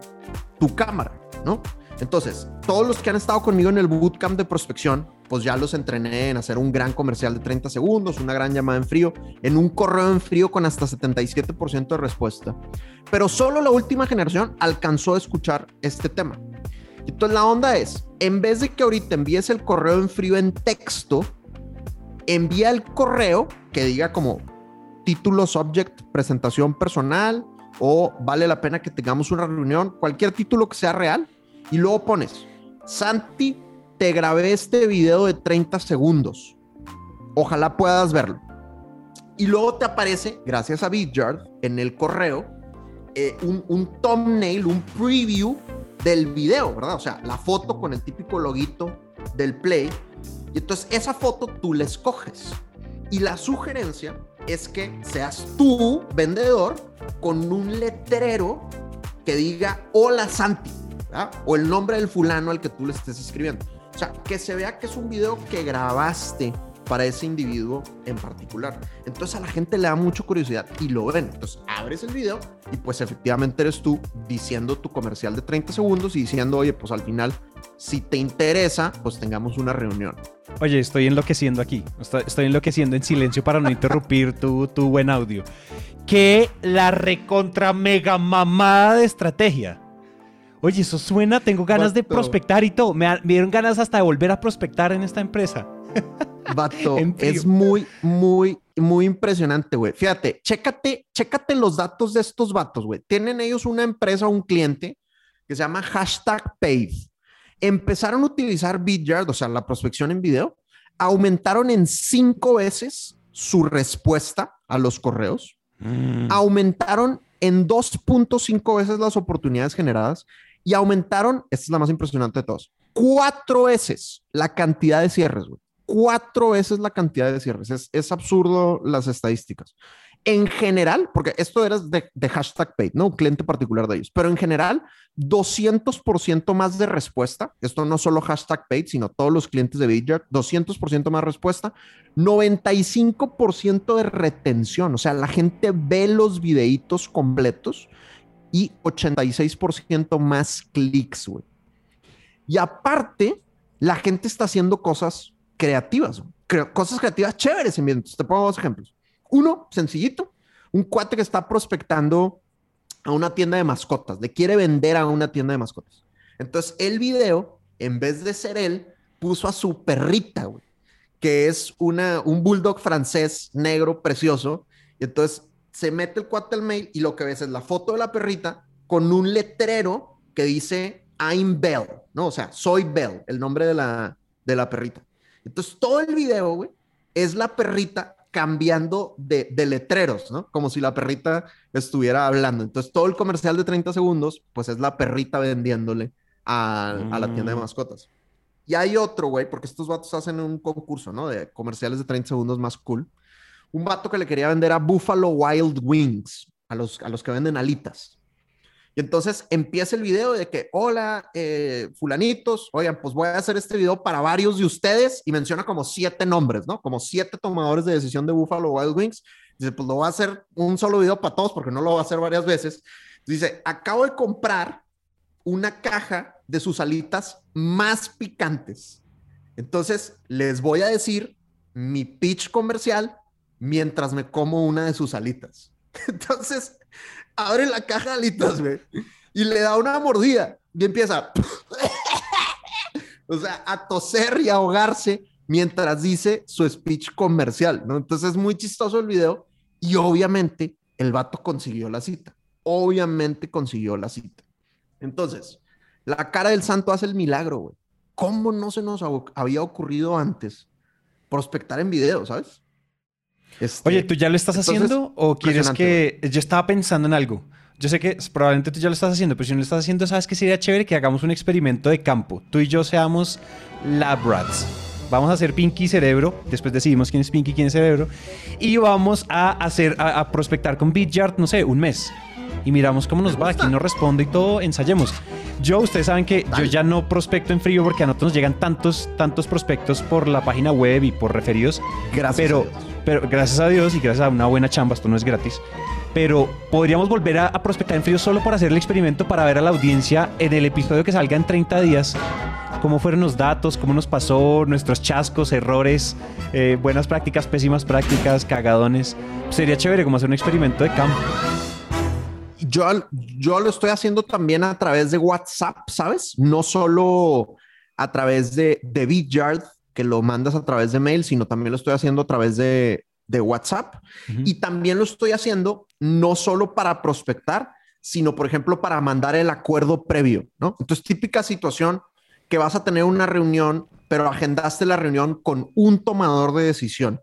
tu cámara, ¿no? Entonces, todos los que han estado conmigo en el bootcamp de prospección, pues ya los entrené en hacer un gran comercial de 30 segundos, una gran llamada en frío, en un correo en frío con hasta 77% de respuesta. Pero solo la última generación alcanzó a escuchar este tema. Entonces la onda es, en vez de que ahorita envíes el correo en frío en texto, envía el correo que diga como título, subject, presentación personal o vale la pena que tengamos una reunión, cualquier título que sea real y luego pones, Santi, te grabé este video de 30 segundos. Ojalá puedas verlo. Y luego te aparece, gracias a Vidyard, en el correo, eh, un, un thumbnail, un preview del video, ¿verdad? O sea, la foto con el típico loguito del play. Y entonces esa foto tú la escoges. Y la sugerencia es que seas tú, vendedor, con un letrero que diga hola Santi, o el nombre del fulano al que tú le estés escribiendo. O sea, que se vea que es un video que grabaste para ese individuo en particular. Entonces a la gente le da mucha curiosidad y lo ven. Entonces abres el video y pues efectivamente eres tú diciendo tu comercial de 30 segundos y diciendo, oye, pues al final, si te interesa, pues tengamos una reunión. Oye, estoy enloqueciendo aquí. Estoy, enloqueciendo en silencio para no interrumpir tu, tu buen audio. Que la recontra mega mamada de estrategia. Oye, eso suena, tengo ganas de prospectar y todo. Me, me dieron ganas hasta de volver a prospectar en esta empresa. Vato, es muy, muy, muy impresionante, güey. Fíjate, chécate, chécate los datos de estos vatos, güey. Tienen ellos una empresa, un cliente que se llama hashtag Paid. Empezaron a utilizar Vidyard, o sea, la prospección en video, aumentaron en cinco veces su respuesta a los correos, mm. aumentaron en 2.5 veces las oportunidades generadas y aumentaron, esta es la más impresionante de todos, cuatro veces la cantidad de cierres, güey cuatro veces la cantidad de cierres. Es, absurdo las estadísticas. En general, porque esto era de, hashtag paid, ¿no? Un cliente particular de ellos, pero en general, 200% más de respuesta. Esto no solo hashtag paid, sino todos los clientes de Vidyard, 200% más respuesta, 95% de retención. O sea, la gente ve los videitos completos y 86% más clics, güey. Y aparte, la gente está haciendo cosas creativas, cosas creativas chéveres en Entonces, te pongo dos ejemplos. Uno, sencillito, un cuate que está prospectando a una tienda de mascotas, le quiere vender a una tienda de mascotas. Entonces, el video, en vez de ser él, puso a su perrita, güey, que es una, un bulldog francés negro precioso. Y entonces se mete el cuate al mail y lo que ves es la foto de la perrita con un letrero que dice I'm Bell, ¿no? O sea, soy Bell, el nombre de la, de la perrita. Entonces, todo el video, güey, es la perrita cambiando de, letreros, ¿no? Como si la perrita estuviera hablando. Entonces, todo el comercial de 30 segundos, pues es la perrita vendiéndole a, la tienda de mm. mascotas. Y hay otro, güey, porque estos vatos hacen un concurso, ¿no? De comerciales de 30 segundos más cool. Un vato que le quería vender a Buffalo Wild Wings, a los, a los que venden alitas. Y entonces empieza el video de que, hola, eh, fulanitos, oigan, pues voy a hacer este video para varios de ustedes y menciona como siete nombres, ¿no? Como siete tomadores de decisión de Buffalo Wild Wings. Dice, pues lo voy a hacer un solo video para todos porque no lo voy a hacer varias veces. Dice, acabo de comprar una caja de sus alitas más picantes. Entonces, les voy a decir mi pitch comercial mientras me como una de sus alitas. Entonces, abre la caja de alitas, güey, y le da una mordida y empieza, o sea, a toser y ahogarse mientras dice su speech comercial, ¿no? Entonces es muy chistoso el video y obviamente el vato consiguió la cita. Obviamente consiguió la cita. Entonces, la cara del santo hace el milagro, güey. ¿Cómo no se nos había ocurrido antes prospectar en video, sabes? Este, Oye, ¿tú ya lo estás haciendo o quieres que... Yo estaba pensando en algo. Yo sé que probablemente tú ya lo estás haciendo, pero si no lo estás haciendo, ¿sabes qué sería chévere? Que hagamos un experimento de campo. Tú y yo seamos lab rats. Vamos a hacer Pinky Cerebro. Después decidimos quién es Pinky y quién es Cerebro. Y vamos a hacer, a, prospectar con BitYard, no sé, un mes. Y miramos cómo nos va, quién nos responde y todo, ensayemos. Yo, ustedes saben que yo ya no prospecto en frío porque a nosotros nos llegan tantos, tantos prospectos por la página web y por referidos. Gracias. Pero, pero gracias a Dios y gracias a una buena chamba, esto no es gratis. Pero podríamos volver a, prospectar en frío solo por hacer el experimento para ver a la audiencia en el episodio que salga en 30 días cómo fueron los datos, cómo nos pasó, nuestros chascos, errores, eh, buenas prácticas, pésimas prácticas, cagadones. Sería chévere como hacer un experimento de campo yo, yo lo estoy haciendo también a través de WhatsApp, ¿sabes? No solo a través de, de BitYard, que lo mandas a través de mail, sino también lo estoy haciendo a través de, de WhatsApp. Y también lo estoy haciendo no solo para prospectar, sino, por ejemplo, para mandar el acuerdo previo, ¿no? Entonces, típica situación que vas a tener una reunión, pero agendaste la reunión con un tomador de decisión.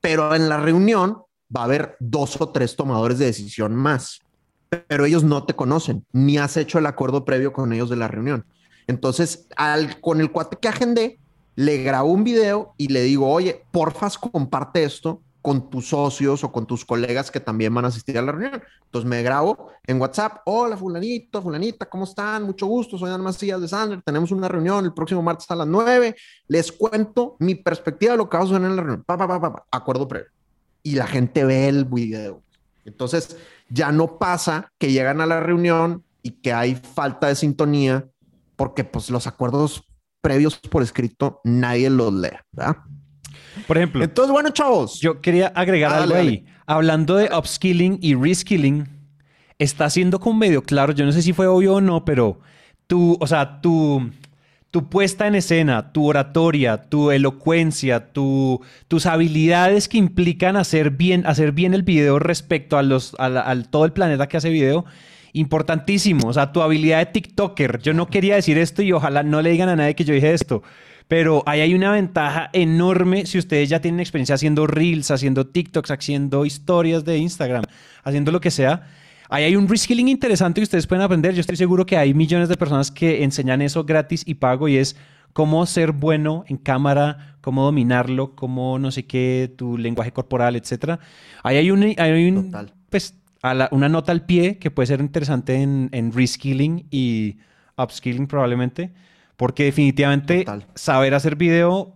Pero en la reunión va a haber dos o tres tomadores de decisión más pero ellos no te conocen, ni has hecho el acuerdo previo con ellos de la reunión. Entonces, al, con el cuate que agendé, le grabo un video y le digo, oye, porfas, comparte esto con tus socios o con tus colegas que también van a asistir a la reunión. Entonces me grabo en WhatsApp, hola fulanito, fulanita, ¿cómo están? Mucho gusto, soy Ana Macías de Sander, tenemos una reunión el próximo martes a las 9, les cuento mi perspectiva de lo que vamos a hacer en la reunión, pa, pa, pa, acuerdo previo. Y la gente ve el video. Entonces, ya no pasa que llegan a la reunión y que hay falta de sintonía porque pues los acuerdos previos por escrito nadie los lee, ¿verdad? Por ejemplo. Entonces, bueno, chavos. Yo quería agregar algo ahí. Hablando de upskilling y reskilling, está siendo como medio claro, yo no sé si fue obvio o no, pero tú, o sea, tú tu puesta en escena, tu oratoria, tu elocuencia, tu, tus habilidades que implican hacer bien, hacer bien el video respecto a los, al todo el planeta que hace video, importantísimo. O sea, tu habilidad de TikToker. Yo no quería decir esto y ojalá no le digan a nadie que yo dije esto. Pero ahí hay una ventaja enorme si ustedes ya tienen experiencia haciendo reels, haciendo TikToks, haciendo historias de Instagram, haciendo lo que sea Ahí hay un reskilling interesante que ustedes pueden aprender. Yo estoy seguro que hay millones de personas que enseñan eso gratis y pago y es cómo ser bueno en cámara, cómo dominarlo, cómo no sé qué, tu lenguaje corporal, etcétera. Ahí hay un, hay un pues, una nota al pie que puede ser interesante en, en reskilling y upskilling probablemente, porque definitivamente saber hacer video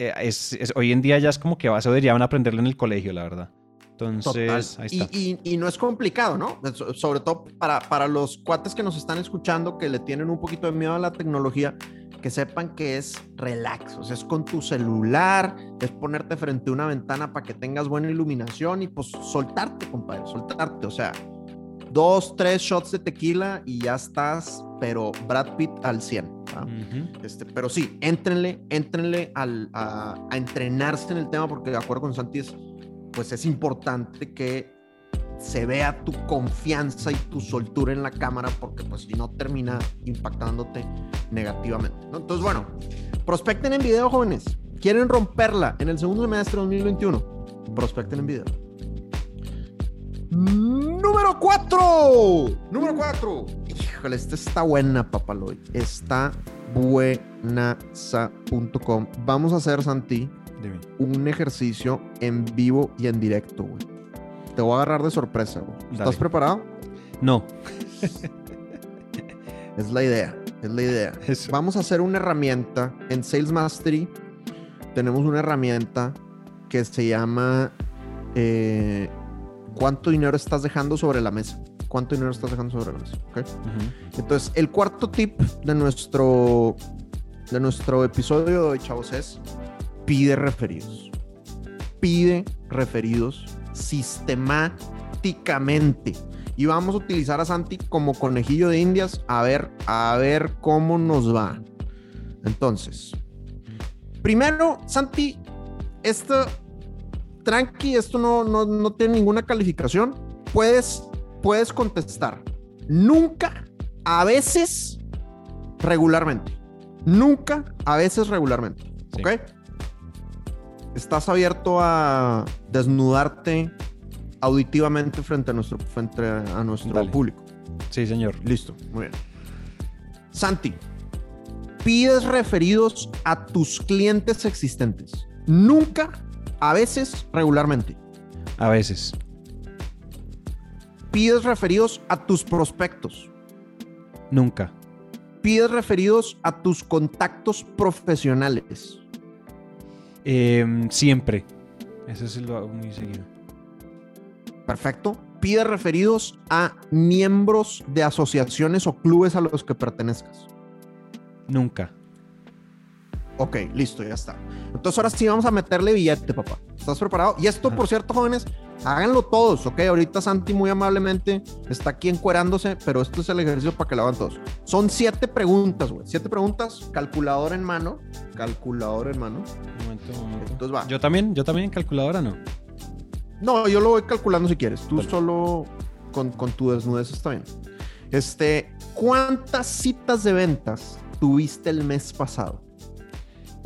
eh, es, hoy en día ya es como que eso deberían aprenderlo en el colegio, la verdad. Entonces, ahí está. Y, no es complicado, ¿no? Sobre todo para, para los cuates que nos están escuchando, que le tienen un poquito de miedo a la tecnología, que sepan que es relax, o sea, es con tu celular, es ponerte frente a una ventana para que tengas buena iluminación y pues soltarte, compadre, soltarte, o sea, dos, tres shots de tequila y ya estás, pero Brad Pitt al 100. este, pero sí, éntrenle, éntrenle al, a, a, entrenarse en el tema porque de acuerdo con Santi es pues es importante que se vea tu confianza y tu soltura en la cámara porque pues si no termina impactándote negativamente. Entonces, bueno, prospecten en video, jóvenes. ¿Quieren romperla en el segundo semestre de 2021? Prospecten en video. Número 4. Número 4. Híjole, esta está buena, papaloy. Está buenasa.com. Vamos a hacer, Santi, Dime. un ejercicio en vivo y en directo, güey. Te voy a agarrar de sorpresa, güey. ¿Estás Dale. preparado? No. Es la idea, es la idea. Eso. Vamos a hacer una herramienta en Sales Mastery. Tenemos una herramienta que se llama eh, ¿Cuánto dinero estás dejando sobre la mesa? ¿Cuánto dinero estás dejando sobre la mesa? Entonces, el cuarto tip de nuestro, de nuestro episodio de hoy, chavos, es pide referidos. Pide referidos sistemáticamente. Y vamos a utilizar a Santi como conejillo de indias a ver, a ver cómo nos va. Entonces, primero, Santi, esto, tranqui, esto no, no, no tiene ninguna calificación. Puedes, puedes contestar. Nunca, a veces, regularmente. Nunca, a veces, regularmente. Sí. ¿Ok? Estás abierto a desnudarte auditivamente frente a nuestro, frente a nuestro Dale. público. Sí, señor. Listo, muy bien. Santi, pides referidos a tus clientes existentes. Nunca, a veces, regularmente. A veces. Pides referidos a tus prospectos. Nunca. Pides referidos a tus contactos profesionales. Em, siempre. Eso sí lo hago muy seguido. Perfecto. Pides referidos a miembros de asociaciones o clubes a los que pertenezcas. Nunca. Ok, listo, ya está. Entonces ahora sí vamos a meterle billete, papá. ¿Estás preparado? Y esto, por cierto, jóvenes, háganlo todos, ¿ok? Ahorita Santi muy amablemente está aquí encuerándose, pero esto es el ejercicio para que lo hagan todos. Son siete preguntas, güey. Siete preguntas, calculador en mano. Calculador en mano. Un momento, un momento. Entonces va. Yo también, yo también calculadora no. No, yo lo voy calculando si quieres. Tú solo con, con tu desnudez está bien. Este, ¿cuántas citas de ventas tuviste el mes pasado?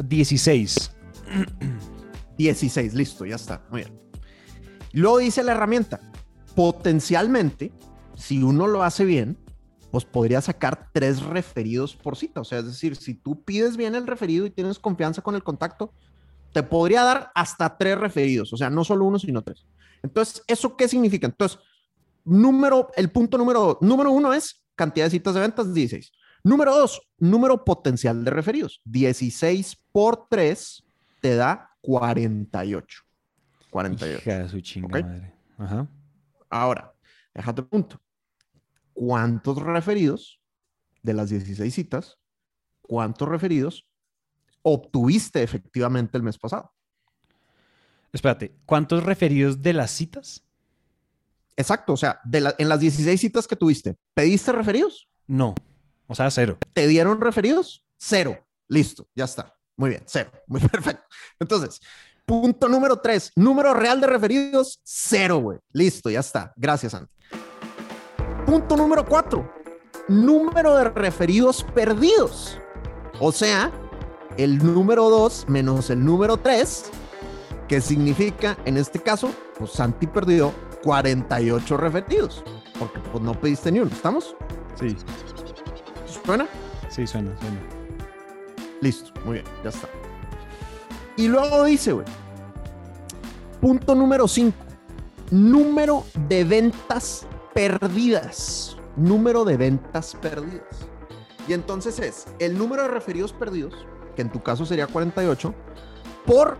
16. 16, listo, ya está. Muy bien. Luego dice la herramienta, potencialmente, si uno lo hace bien, pues podría sacar tres referidos por cita. O sea, es decir, si tú pides bien el referido y tienes confianza con el contacto, te podría dar hasta tres referidos. O sea, no solo uno, sino tres. Entonces, ¿eso qué significa? Entonces, número, el punto número, número uno es cantidad de citas de ventas, 16. Número dos, número potencial de referidos. 16 por 3 te da 48. 48. Hija de su chinga madre. Ajá. Ahora, déjate punto. ¿Cuántos referidos de las 16 citas, cuántos referidos obtuviste efectivamente el mes pasado? Espérate, ¿cuántos referidos de las citas? Exacto, o sea, de la- en las 16 citas que tuviste, ¿pediste referidos? No. O sea, cero. ¿Te dieron referidos? Cero. Listo, ya está. Muy bien, cero. Muy perfecto. Entonces, punto número tres, número real de referidos, cero, güey. Listo, ya está. Gracias, Santi. Punto número cuatro, número de referidos perdidos. O sea, el número dos menos el número tres, que significa, en este caso, pues Santi perdió 48 referidos. Porque pues no pediste ni uno, ¿estamos? Sí. ¿Suena? Sí, suena, suena. Listo, muy bien, ya está. Y luego dice, güey, punto número 5, número de ventas perdidas. Número de ventas perdidas. Y entonces es el número de referidos perdidos, que en tu caso sería 48, por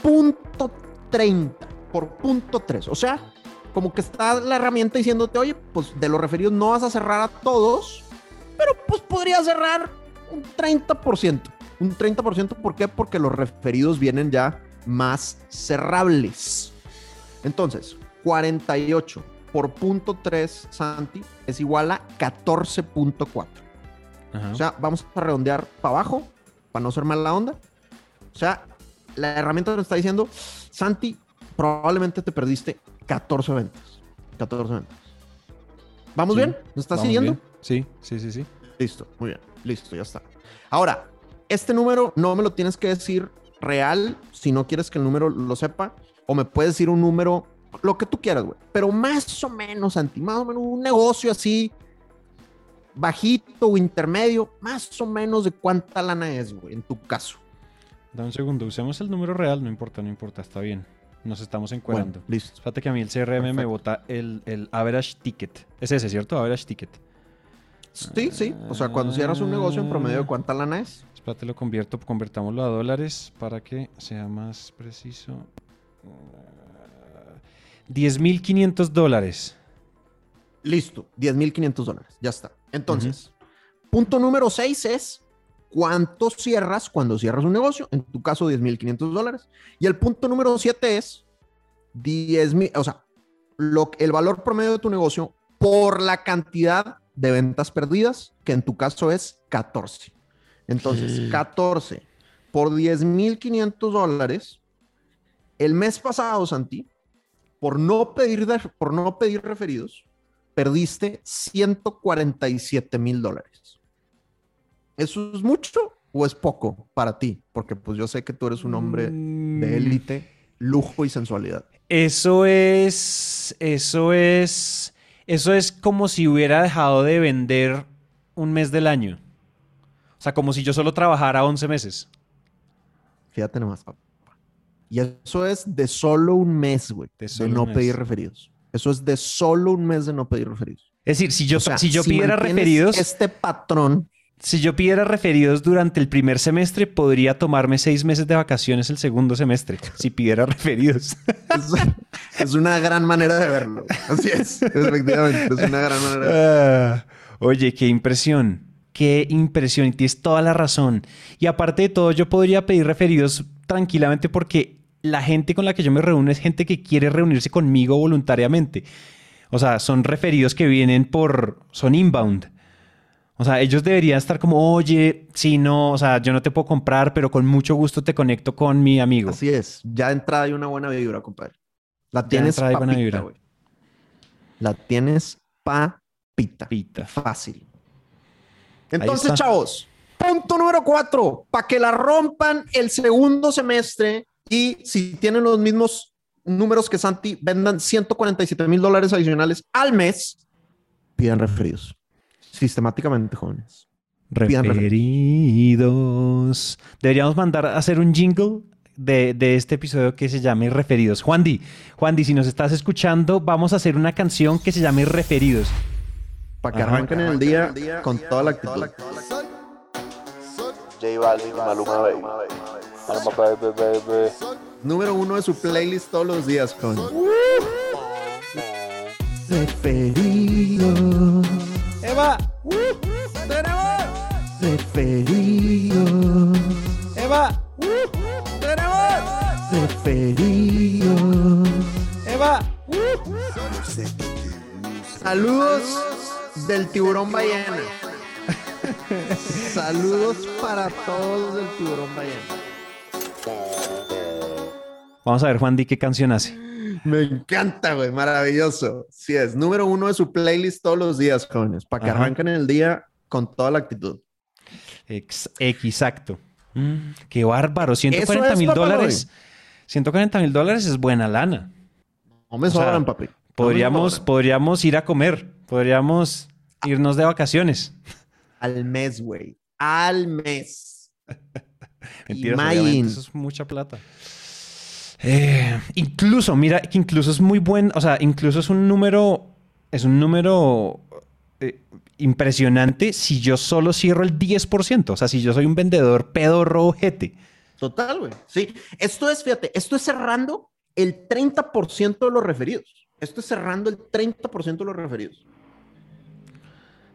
punto 30, por punto 3. O sea, como que está la herramienta diciéndote, oye, pues de los referidos no vas a cerrar a todos, pero pues podría cerrar un 30%. Un 30%, ¿por qué? Porque los referidos vienen ya más cerrables. Entonces, 48 por punto 3, Santi, es igual a 14.4. Ajá. O sea, vamos a redondear para abajo, para no ser mala onda. O sea, la herramienta nos está diciendo, Santi, probablemente te perdiste 14 ventas. 14 ventas. ¿Vamos Sí, bien? ¿Me estás siguiendo? bien. Sí, sí, sí, sí. Listo, muy bien, listo, ya está. Ahora, este número no me lo tienes que decir real si no quieres que el número lo sepa, o me puedes decir un número, lo que tú quieras, güey. Pero más o menos, Santi, más o menos un negocio así, bajito o intermedio, más o menos de cuánta lana es, güey, en tu caso. Da un segundo, usemos el número real, no importa, no importa, está bien. Nos estamos encuadrando. Bueno, listo. Espérate que a mí el CRM me bota el, el average ticket. Es ese, ¿cierto? Average ticket. Sí, sí. O sea, cuando cierras un negocio en promedio, ¿cuánta lana es? Espérate, lo convierto, convertámoslo a dólares para que sea más preciso. Ah, 10.500 dólares. Listo, 10.500 dólares. Ya está. Entonces, punto número 6 es cuánto cierras cuando cierras un negocio. En tu caso, 10.500 dólares. Y el punto número 7 es 10.000, o sea, lo, el valor promedio de tu negocio por la cantidad de ventas perdidas, que en tu caso es 14. Entonces, Sí. 14 por 10.500 dólares. El mes pasado, Santi, por no pedir, de- por no pedir referidos, perdiste 147 mil dólares. ¿Eso es mucho o es poco para ti? Porque pues yo sé que tú eres un hombre Mm, de élite, lujo y sensualidad. Eso es. Eso es. Eso es como si hubiera dejado de vender un mes del año. O sea, como si yo solo trabajara 11 meses. Fíjate nomás, papá. Y eso es de solo un mes, güey, De no pedir referidos. Eso es de solo un mes de no pedir referidos. Es decir, si yo, O sea, si yo pidiera referidos, Este patrón, si yo pidiera referidos durante el primer semestre, podría tomarme seis meses de vacaciones el segundo semestre. Si pidiera referidos. Es, una gran manera de verlo. Así es, efectivamente, es una gran manera de verlo. Ah, oye, qué impresión. Qué impresión. Y tienes toda la razón. Y aparte de todo, yo podría pedir referidos tranquilamente porque la gente con la que yo me reúno es gente que quiere reunirse conmigo voluntariamente. O sea, son referidos que vienen por... son inbound. O sea, ellos deberían estar como, oye, si no, o sea, yo no te puedo comprar, pero con mucho gusto te conecto con mi amigo. Así es. Ya entrada hay una buena vibra, compadre. La tienes buena papita, vibra. La tienes papita. Pita. Fácil. Entonces, chavos, punto número cuatro. Para que la rompan el segundo semestre y si tienen los mismos números que Santi, vendan 147 mil dólares adicionales al mes, pidan referidos. Sistemáticamente, jóvenes. Pidan Referidos. Deberíamos mandar a hacer un jingle de, de este episodio que se llame Referidos. Juan Di, Juan Di, si nos estás escuchando, vamos a hacer una canción que se llame Referidos. Para que Ajá. arranquen el día con toda la actitud. J Balvin Maluma Baby. Maluma Baby, baby. Número uno de su playlist todos los días con Referidos. Eva, Referidos. Eva, Referidos. Eva. Saludos del tiburón ballena. Saludos para todos del tiburón ballena. Vamos a ver, Juan Di, qué canción hace. Me encanta, güey. Maravilloso. Sí es. Número uno de su playlist todos los días, jóvenes. Para que Ajá. arranquen el día con toda la actitud. Ex- exacto. Mm, qué bárbaro. 140 Eso es, mil dólares. 140 mil dólares es buena lana. No me O sea, sobran, papi. No Podríamos, sobran. podríamos ir a comer. Podríamos irnos de vacaciones. Al mes, güey. Al mes. Mentiras, eso es mucha plata. Eh, incluso, mira, que incluso es muy buen, o sea, incluso es un número, es un número eh, impresionante si yo solo cierro el 10%, o sea, si yo soy un vendedor pedorro ojete. Total, güey. Sí. Esto es, fíjate, esto es cerrando el 30% de los referidos. Esto es cerrando el 30% de los referidos.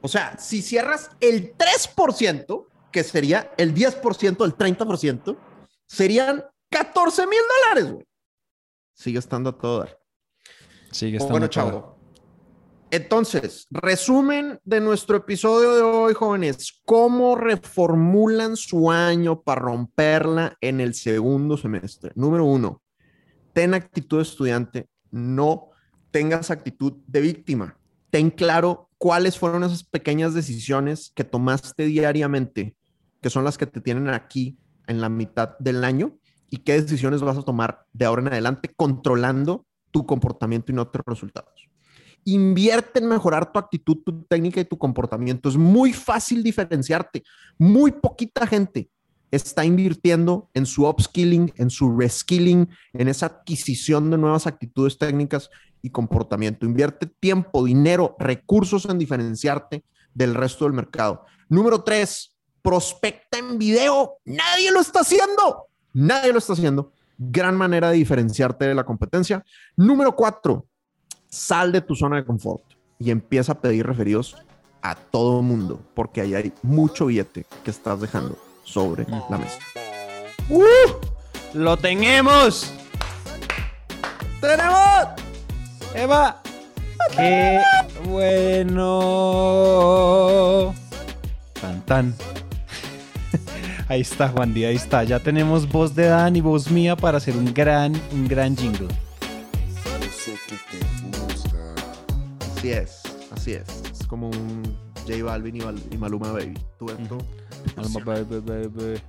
O sea, si cierras el 3%, que sería el 10% del 30%, serían 14 mil dólares, güey. Sigue estando a todo dar. Sigue estando Bueno, todo. chavo. Entonces, resumen de nuestro episodio de hoy, jóvenes. ¿Cómo reformulan su año para romperla en el segundo semestre? Número uno, ten actitud de estudiante, no tengas actitud de víctima. Ten claro cuáles fueron esas pequeñas decisiones que tomaste diariamente, que son las que te tienen aquí en la mitad del año, y qué decisiones vas a tomar de ahora en adelante, controlando tu comportamiento y no tus resultados. Invierte en mejorar tu actitud, tu técnica y tu comportamiento. Es muy fácil diferenciarte. Muy poquita gente está invirtiendo en su upskilling, en su reskilling, en esa adquisición de nuevas actitudes técnicas y comportamiento. Invierte tiempo, dinero, recursos en diferenciarte del resto del mercado. Número tres, prospecta en video. Nadie lo está haciendo. Nadie lo está haciendo. Gran manera de diferenciarte de la competencia. Número cuatro, sal de tu zona de confort y empieza a pedir referidos a todo mundo, porque ahí hay mucho billete que estás dejando sobre la mesa. ¡Uh! ¡Lo tenemos! ¡Tenemos! ¡Eva! ¡Qué bueno! Tan tan. Ahí está, Juan Díaz, ahí está. Ya tenemos voz de Dan y voz mía para hacer un gran, un gran jingle. Así es, así es. Es como un J Balvin y, Val- y Maluma Baby. Tú, tú. Alma, baby, baby.